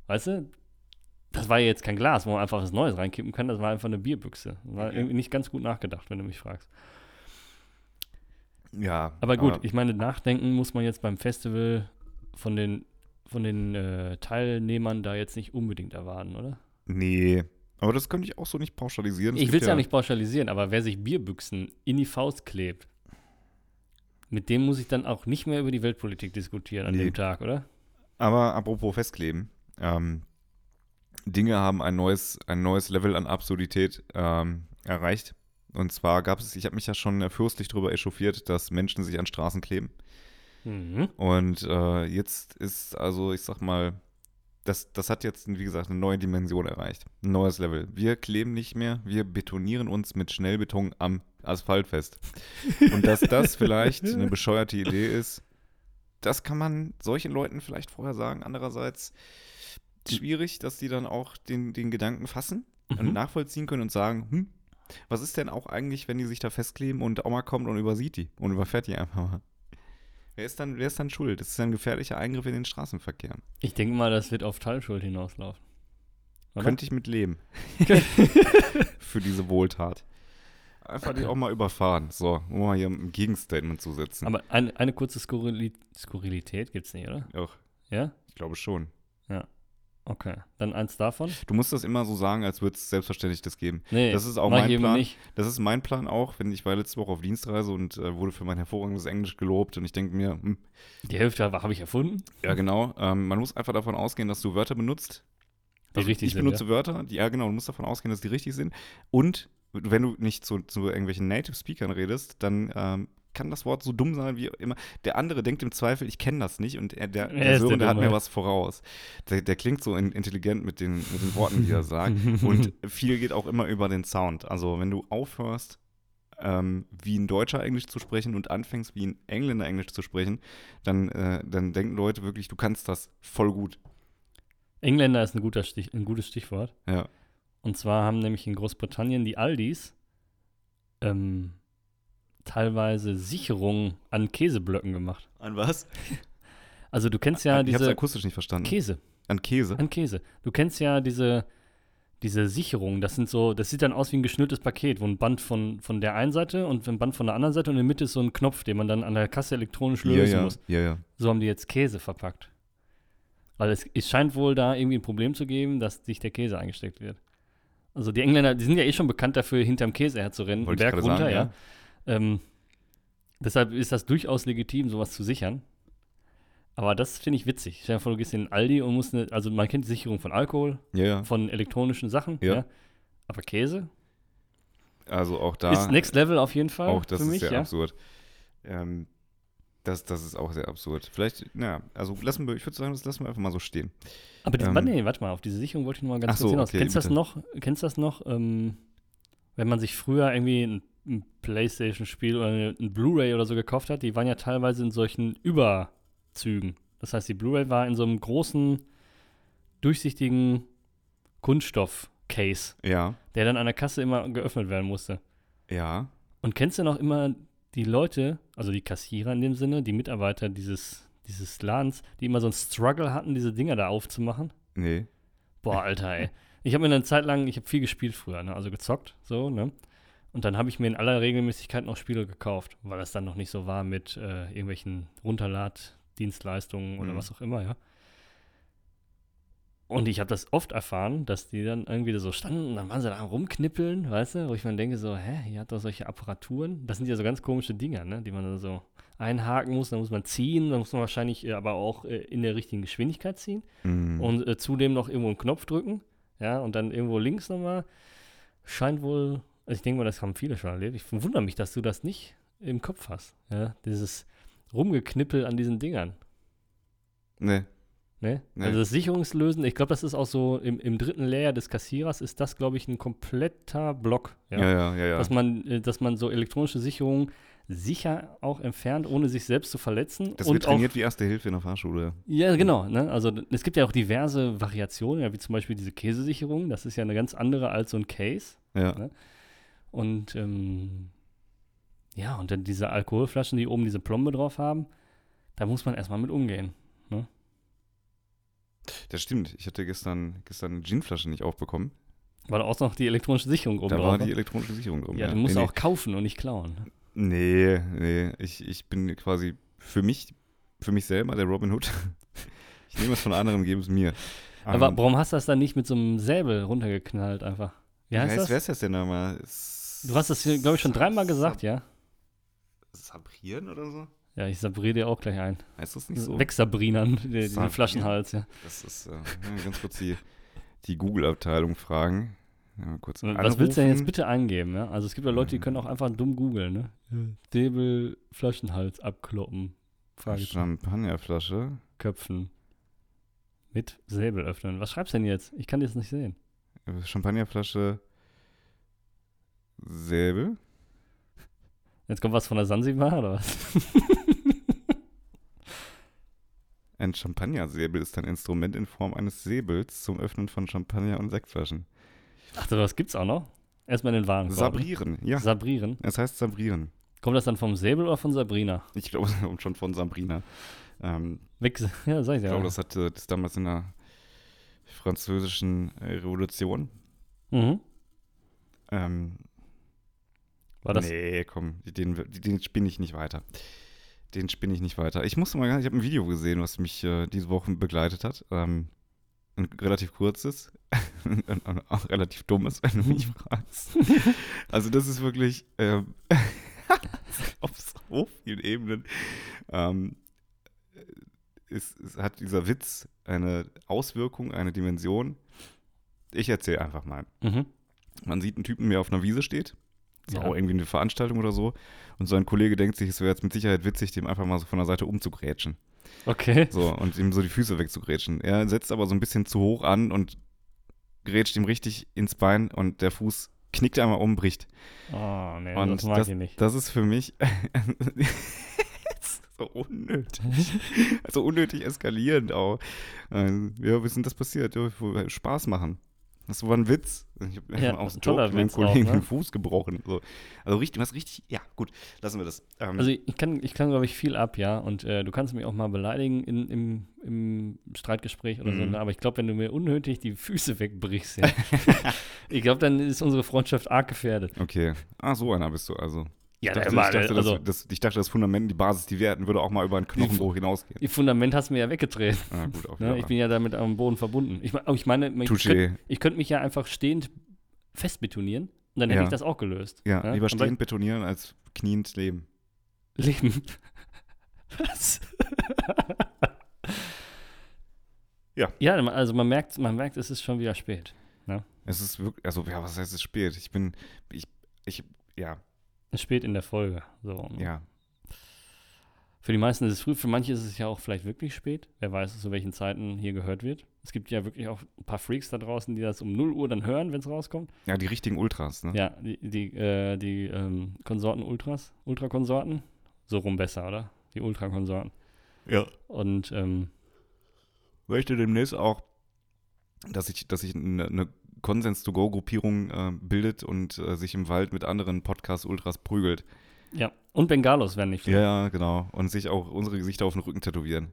weißt du, das war ja jetzt kein Glas, wo man einfach was Neues reinkippen kann. Das war einfach eine Bierbüchse. War Okay. irgendwie nicht ganz gut nachgedacht, wenn du mich fragst. Ja. Aber gut, ich meine, nachdenken muss man jetzt beim Festival von den, von den äh, Teilnehmern da jetzt nicht unbedingt erwarten, oder? Nee. Aber das könnte ich auch so nicht pauschalisieren. Es ich will es ja, nicht pauschalisieren, aber wer sich Bierbüchsen in die Faust klebt, mit dem muss ich dann auch nicht mehr über die Weltpolitik diskutieren an Nee. dem Tag, oder? Aber apropos Festkleben. Ähm, Dinge haben ein neues, ein neues Level an Absurdität ähm, erreicht. Und zwar gab es, ich habe mich ja schon fürstlich darüber echauffiert, dass Menschen sich an Straßen kleben. Mhm. Und äh, jetzt ist, also ich sag mal, das, das hat jetzt, wie gesagt, eine neue Dimension erreicht. Ein neues Level. Wir kleben nicht mehr, wir betonieren uns mit Schnellbeton am Asphalt fest. Und dass das vielleicht eine bescheuerte Idee ist, das kann man solchen Leuten vielleicht vorher sagen. Andererseits schwierig, dass die dann auch den, den Gedanken fassen und Mhm. nachvollziehen können und sagen, hm, was ist denn auch eigentlich, wenn die sich da festkleben und Oma kommt und übersieht die und überfährt die einfach mal? Wer ist dann, wer ist dann schuld? Das ist ein gefährlicher Eingriff in den Straßenverkehr. Ich denke mal, das wird auf Teilschuld hinauslaufen. Oder? Könnte ich mit leben. Für diese Wohltat. Einfach die auch mal überfahren. So, um mal hier ein Gegenstatement zu setzen. Aber eine, eine kurze Skurrili Skurrilität gibt es nicht, oder? Doch, Ja? ich glaube schon. Okay. Dann eins davon? Du musst das immer so sagen, als würde es selbstverständlich das geben. Nee, Das ist auch mein ich Plan. nicht. Das ist mein Plan auch, wenn ich war letzte Woche auf Dienstreise und äh, wurde für mein hervorragendes Englisch gelobt und ich denke mir, hm, Die Hälfte habe ich erfunden. ja genau, ähm, man muss einfach davon ausgehen, dass du Wörter benutzt, Die Also richtig ich sind, benutze ja? Wörter, die, ja genau, du musst davon ausgehen, dass die richtig sind. Und wenn du nicht zu, zu irgendwelchen Native Speakern redest, dann ähm, kann das Wort so dumm sein wie immer. Der andere denkt im Zweifel, ich kenne das nicht und er, der, Er der der Sören, der hat mir was voraus. Der, der klingt so in, intelligent mit den, mit den Worten, die er sagt. und viel geht auch immer über den Sound. Also wenn du aufhörst, ähm, wie ein Deutscher Englisch zu sprechen und anfängst, wie ein Engländer Englisch zu sprechen, dann, äh, dann denken Leute wirklich, du kannst das voll gut. Engländer ist ein, guter Stich, ein gutes Stichwort. Ja. Und zwar haben nämlich in Großbritannien die Aldis ähm, teilweise Sicherungen an Käseblöcken gemacht. An was? Also du kennst ja ich habe es diese akustisch nicht verstanden. Käse, An Käse. an Käse. Du kennst ja diese, diese Sicherungen, das sind so, das sieht dann aus wie ein geschnürtes Paket, wo ein Band von, von der einen Seite und ein Band von der anderen Seite und in der Mitte ist so ein Knopf, den man dann an der Kasse elektronisch Ja, lösen ja, muss. ja, ja. So haben die jetzt Käse verpackt. Weil es, es scheint wohl da irgendwie ein Problem zu geben, dass sich der Käse eingesteckt wird. Also die Engländer, die sind ja eh schon bekannt dafür, hinterm Käse herzurennen, Wollte ich Berg runter, sagen, ja. Ähm, deshalb ist das durchaus legitim, sowas zu sichern. Aber das finde ich witzig. Stell dir vor, du gehst in den Aldi und musst eine, also man kennt die Sicherung von Alkohol, Ja, ja. von elektronischen Sachen, Ja. Aber Käse Also auch da. ist Next Level auf jeden Fall auch das für ist mich, sehr ja. absurd. Ähm, das, das ist auch sehr absurd. Vielleicht, na, also lassen wir, ich würde sagen, das lassen wir einfach mal so stehen. Aber diese, Ähm, warte, nee, warte mal, auf diese Sicherung wollte ich noch mal ganz kurz so, hinaus. okay, kennst du das noch? Kennst das noch, ähm, wenn man sich früher irgendwie ein ein Playstation-Spiel oder ein Blu-ray oder so gekauft hat, die waren ja teilweise in solchen Überzügen. Das heißt, die Blu-ray war in so einem großen, durchsichtigen Kunststoff-Case, Ja, der dann an der Kasse immer geöffnet werden musste. ja. Und kennst du noch immer die Leute, also die Kassierer in dem Sinne, die Mitarbeiter dieses, dieses Ladens, die immer so einen Struggle hatten, diese Dinger da aufzumachen? Nee. Boah, Alter, ey. Ich habe mir eine Zeit lang, ich habe viel gespielt früher, ne? also gezockt, so, ne? Und dann habe ich mir in aller Regelmäßigkeit noch Spiele gekauft, weil das dann noch nicht so war mit äh, irgendwelchen Runterladdienstleistungen oder Mhm. was auch immer, ja. Und ich habe das oft erfahren, dass die dann irgendwie so standen und dann waren sie da rumknippeln, weißt du, wo ich mir denke so, hä, ihr habt doch solche Apparaturen. Das sind ja so ganz komische Dinger, ne, die man dann so einhaken muss, dann muss man ziehen, dann muss man wahrscheinlich äh, aber auch äh, in der richtigen Geschwindigkeit ziehen Mhm. und äh, zudem noch irgendwo einen Knopf drücken, ja, und dann irgendwo links nochmal. Scheint wohl, also ich denke mal, das haben viele schon erlebt. Ich wundere mich, dass du das nicht im Kopf hast, ja, dieses Rumgeknippel an diesen Dingern, nee. ne? Nee. Also das Sicherungslösen, ich glaube, das ist auch so im, im dritten Layer des Kassierers ist das, glaube ich, ein kompletter Block, Ja, ja, ja. Dass man, äh, dass man so elektronische Sicherungen sicher auch entfernt, ohne sich selbst zu verletzen. Das wird auch trainiert wie Erste Hilfe in der Fahrschule. Ja, genau. Ne? Also es gibt ja auch diverse Variationen, ja, wie zum Beispiel diese Käsesicherung. Das ist ja eine ganz andere als so ein Case. Ja. Ne? Und ähm, ja, und dann diese Alkoholflaschen, die oben diese Plombe drauf haben, da muss man erstmal mit umgehen. Das stimmt. Ich hatte gestern, gestern eine Ginflasche nicht aufbekommen. Weil da auch noch die elektronische Sicherung oben da drauf war die war. elektronische Sicherung drum. Ja, du musst nee, auch kaufen und nicht klauen. ne? Nee, nee. Ich, ich bin quasi für mich, für mich selber der Robin Hood. Ich nehme es von anderen, gebe es mir. Aber Ähm, warum hast du das dann nicht mit so einem Säbel runtergeknallt einfach? Wie heißt Wer das? ist das denn nochmal? S- Du hast das hier, glaube ich, schon dreimal gesagt, ja? Sabrieren oder so? Ja, ich sabriere dir auch gleich ein. Heißt das nicht so? Wegsabrinern, Sabrieren. Flaschenhals, ja. Das ist äh, ganz kurz die, die Google-Abteilung fragen. Ja, kurz Was willst du denn jetzt bitte eingeben, ja? Also es gibt ja Leute, die können auch einfach dumm googeln, ne? Säbel, Flaschenhals abkloppen, Champagnerflasche. köpfen. Mit Säbel öffnen. Was schreibst du denn jetzt? Ich kann das nicht sehen. Champagnerflasche. Säbel. Jetzt kommt was von der Sansibar, oder was? Ein Champagnersäbel ist ein Instrument in Form eines Säbels zum Öffnen von Champagner- und Sektflaschen. Ach, so, was gibt's auch noch? Erstmal in den Warenkorb. Sabrieren, ja. Sabrieren. Es heißt Sabrieren. Kommt das dann vom Säbel oder von Sabrina? Ich glaube, es kommt schon von Sabrina. Ähm, Weg, ja, sag ich ich ja. glaube, das hat äh, das damals in der französischen Revolution. mhm. Ähm, War das? Nee, komm, den, den spinne ich nicht weiter. Den spinne ich nicht weiter. Ich musste mal ich habe ein Video gesehen, was mich äh, diese Woche begleitet hat. Ähm, ein relativ kurzes und auch relativ dummes, wenn du mich fragst. Also das ist wirklich ähm, auf so vielen Ebenen. Ähm, es, es hat dieser Witz eine Auswirkung, eine Dimension. Ich erzähle einfach mal. Mhm. Man sieht einen Typen, der auf einer Wiese steht. Das Ja. auch irgendwie eine Veranstaltung oder so. Und so ein Kollege denkt sich, es wäre jetzt mit Sicherheit witzig, dem einfach mal so von der Seite umzugrätschen. Okay. So, und ihm so die Füße wegzugrätschen. Er setzt aber so ein bisschen zu hoch an und grätscht ihm richtig ins Bein und der Fuß knickt einmal um, bricht. Oh, nee, Und das mag ich nicht. Das ist für mich so unnötig. Also unnötig eskalierend auch. Ähm, Ja, wie ist denn das passiert? Ja, Spaß machen. Das war ein Witz. Ich habe Ja, aus Joke meinem Witz auch, Kollegen ne? den Fuß gebrochen. So. Also richtig, was richtig, ja, gut, lassen wir das. Ähm, Also ich kann, ich kann glaube ich, viel ab, ja. Und äh, du kannst mich auch mal beleidigen in, im, im Streitgespräch oder so. Mhm. Ne? Aber ich glaube, wenn du mir unnötig die Füße wegbrichst, ja, ich glaube, dann ist unsere Freundschaft arg gefährdet. okay. Ah, so einer bist du also. Ja, ich, dachte, immer, ich, dachte, also das, das, ich dachte, das Fundament, die Basis, die Werten würde auch mal über einen Knochenbruch hinausgehen. die Fundament hast du mir ja weggedreht. Ah, gut, auch Ne? wieder. Ich bin ja damit am Boden verbunden. Ich, aber ich meine, ich könnte könnt mich ja einfach stehend festbetonieren und dann hätte Ja. ich das auch gelöst. Ja, ne? lieber stehend betonieren als kniend leben. Leben. Was? Ja. Ja, also man merkt, man merkt, es ist schon wieder spät. Es ist wirklich, also, ja, was heißt es spät? Ich bin, ich, ich, ja, spät in der Folge. So. ja. Für die meisten ist es früh, für manche ist es ja auch vielleicht wirklich spät. Wer weiß, zu welchen Zeiten hier gehört wird. Es gibt ja wirklich auch ein paar Freaks da draußen, die das um 0 Uhr dann hören, wenn es rauskommt. Ja, die richtigen Ultras, ne? Ja, die, die, äh, die ähm, Konsorten Ultras, Ultrakonsorten. So rum besser, oder? Die Ultrakonsorten. Ja. Und ähm, möchte demnächst auch, dass sich dass ich eine, eine Konsens-to-Go-Gruppierung äh, bildet und äh, sich im Wald mit anderen Podcast-Ultras prügelt. ja, und Bengalos werden nicht Ja, ja, genau. Und sich auch unsere Gesichter auf den Rücken tätowieren.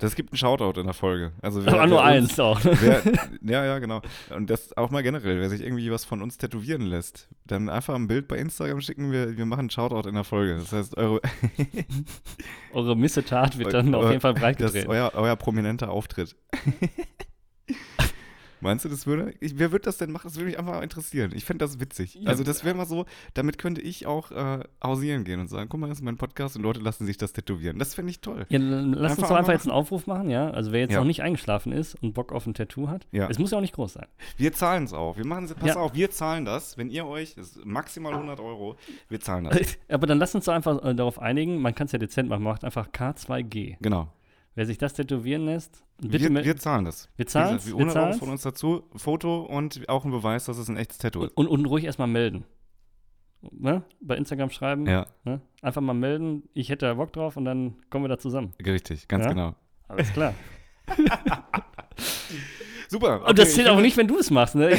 Das gibt einen Shoutout in der Folge. Also wer, Aber nur uns- eins auch. Wer, ja, ja, genau. Und das auch mal generell, wer sich irgendwie was von uns tätowieren lässt, dann einfach ein Bild bei Instagram schicken, wir, wir machen einen Shoutout in der Folge. Das heißt, eure, Eure Missetat wird dann auf jeden Fall ist breitgetreten. euer, euer prominenter Auftritt. Meinst du, das würde, ich, wer wird das denn machen? Das würde mich einfach interessieren. Ich fände das witzig. Ja. Also das wäre mal so, damit könnte ich auch äh, hausieren gehen und sagen, guck mal, das ist mein Podcast und Leute lassen sich das tätowieren. Das fände ich toll. Ja, dann lass uns Einfach doch einfach jetzt einen Aufruf machen, ja? Also wer jetzt Ja. noch nicht eingeschlafen ist und Bock auf ein Tattoo hat, Ja. es muss ja auch nicht groß sein. Wir zahlen es auch. Wir machen pass Ja. auf, wir zahlen das. Wenn ihr euch, maximal 100 Euro, wir zahlen das. Aber dann lass uns doch einfach äh, darauf einigen, man kann es ja dezent machen, man macht einfach K2G. Genau. Wer sich das tätowieren lässt, bitte Wir, wir zahlen das. wir Wie zahlen's, gesagt, wir 100 Euro von uns dazu, Foto und auch ein Beweis, dass es ein echtes Tattoo ist. und, und ruhig erstmal melden. Ne? Bei Instagram schreiben, Ja, ne? einfach mal melden, ich hätte da Bock drauf und dann kommen wir da zusammen. richtig, ganz Ja? genau. Alles klar. Super. Und das okay, zählt finde- nicht, wenn du es machst, ne?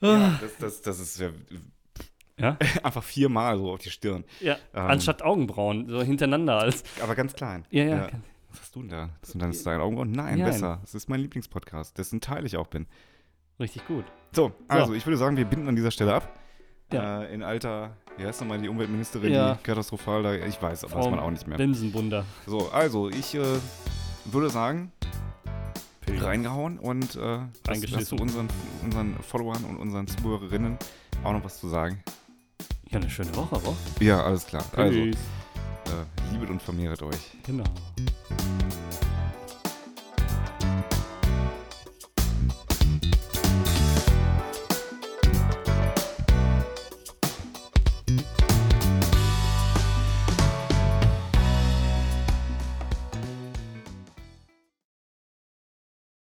Ja, das, das, das ist ja, Ja? einfach viermal so auf die Stirn. ja. Ähm. Anstatt Augenbrauen, so hintereinander als. Aber ganz klein. Ja, ja. Was hast du denn da? Das sind deine deine Augenbrauen? Nein, Nein. besser. Das ist mein Lieblingspodcast, dessen Teil ich auch bin. Richtig gut. So, also ich würde sagen, wir binden an dieser Stelle ab. Ja. Äh, in alter, wie heißt nochmal die Umweltministerin, Ja. die katastrophal da, ich weiß, aber weiß man auch nicht mehr. Linsenbunder. So, also ich äh, würde sagen, reingehauen und äh, hast Reingeschissen. du unseren, unseren Followern und unseren Zuhörerinnen auch noch was zu sagen? Ja, eine schöne Woche, oder? Ja, alles klar. Also, Peace. äh, liebet und vermehret euch. Genau.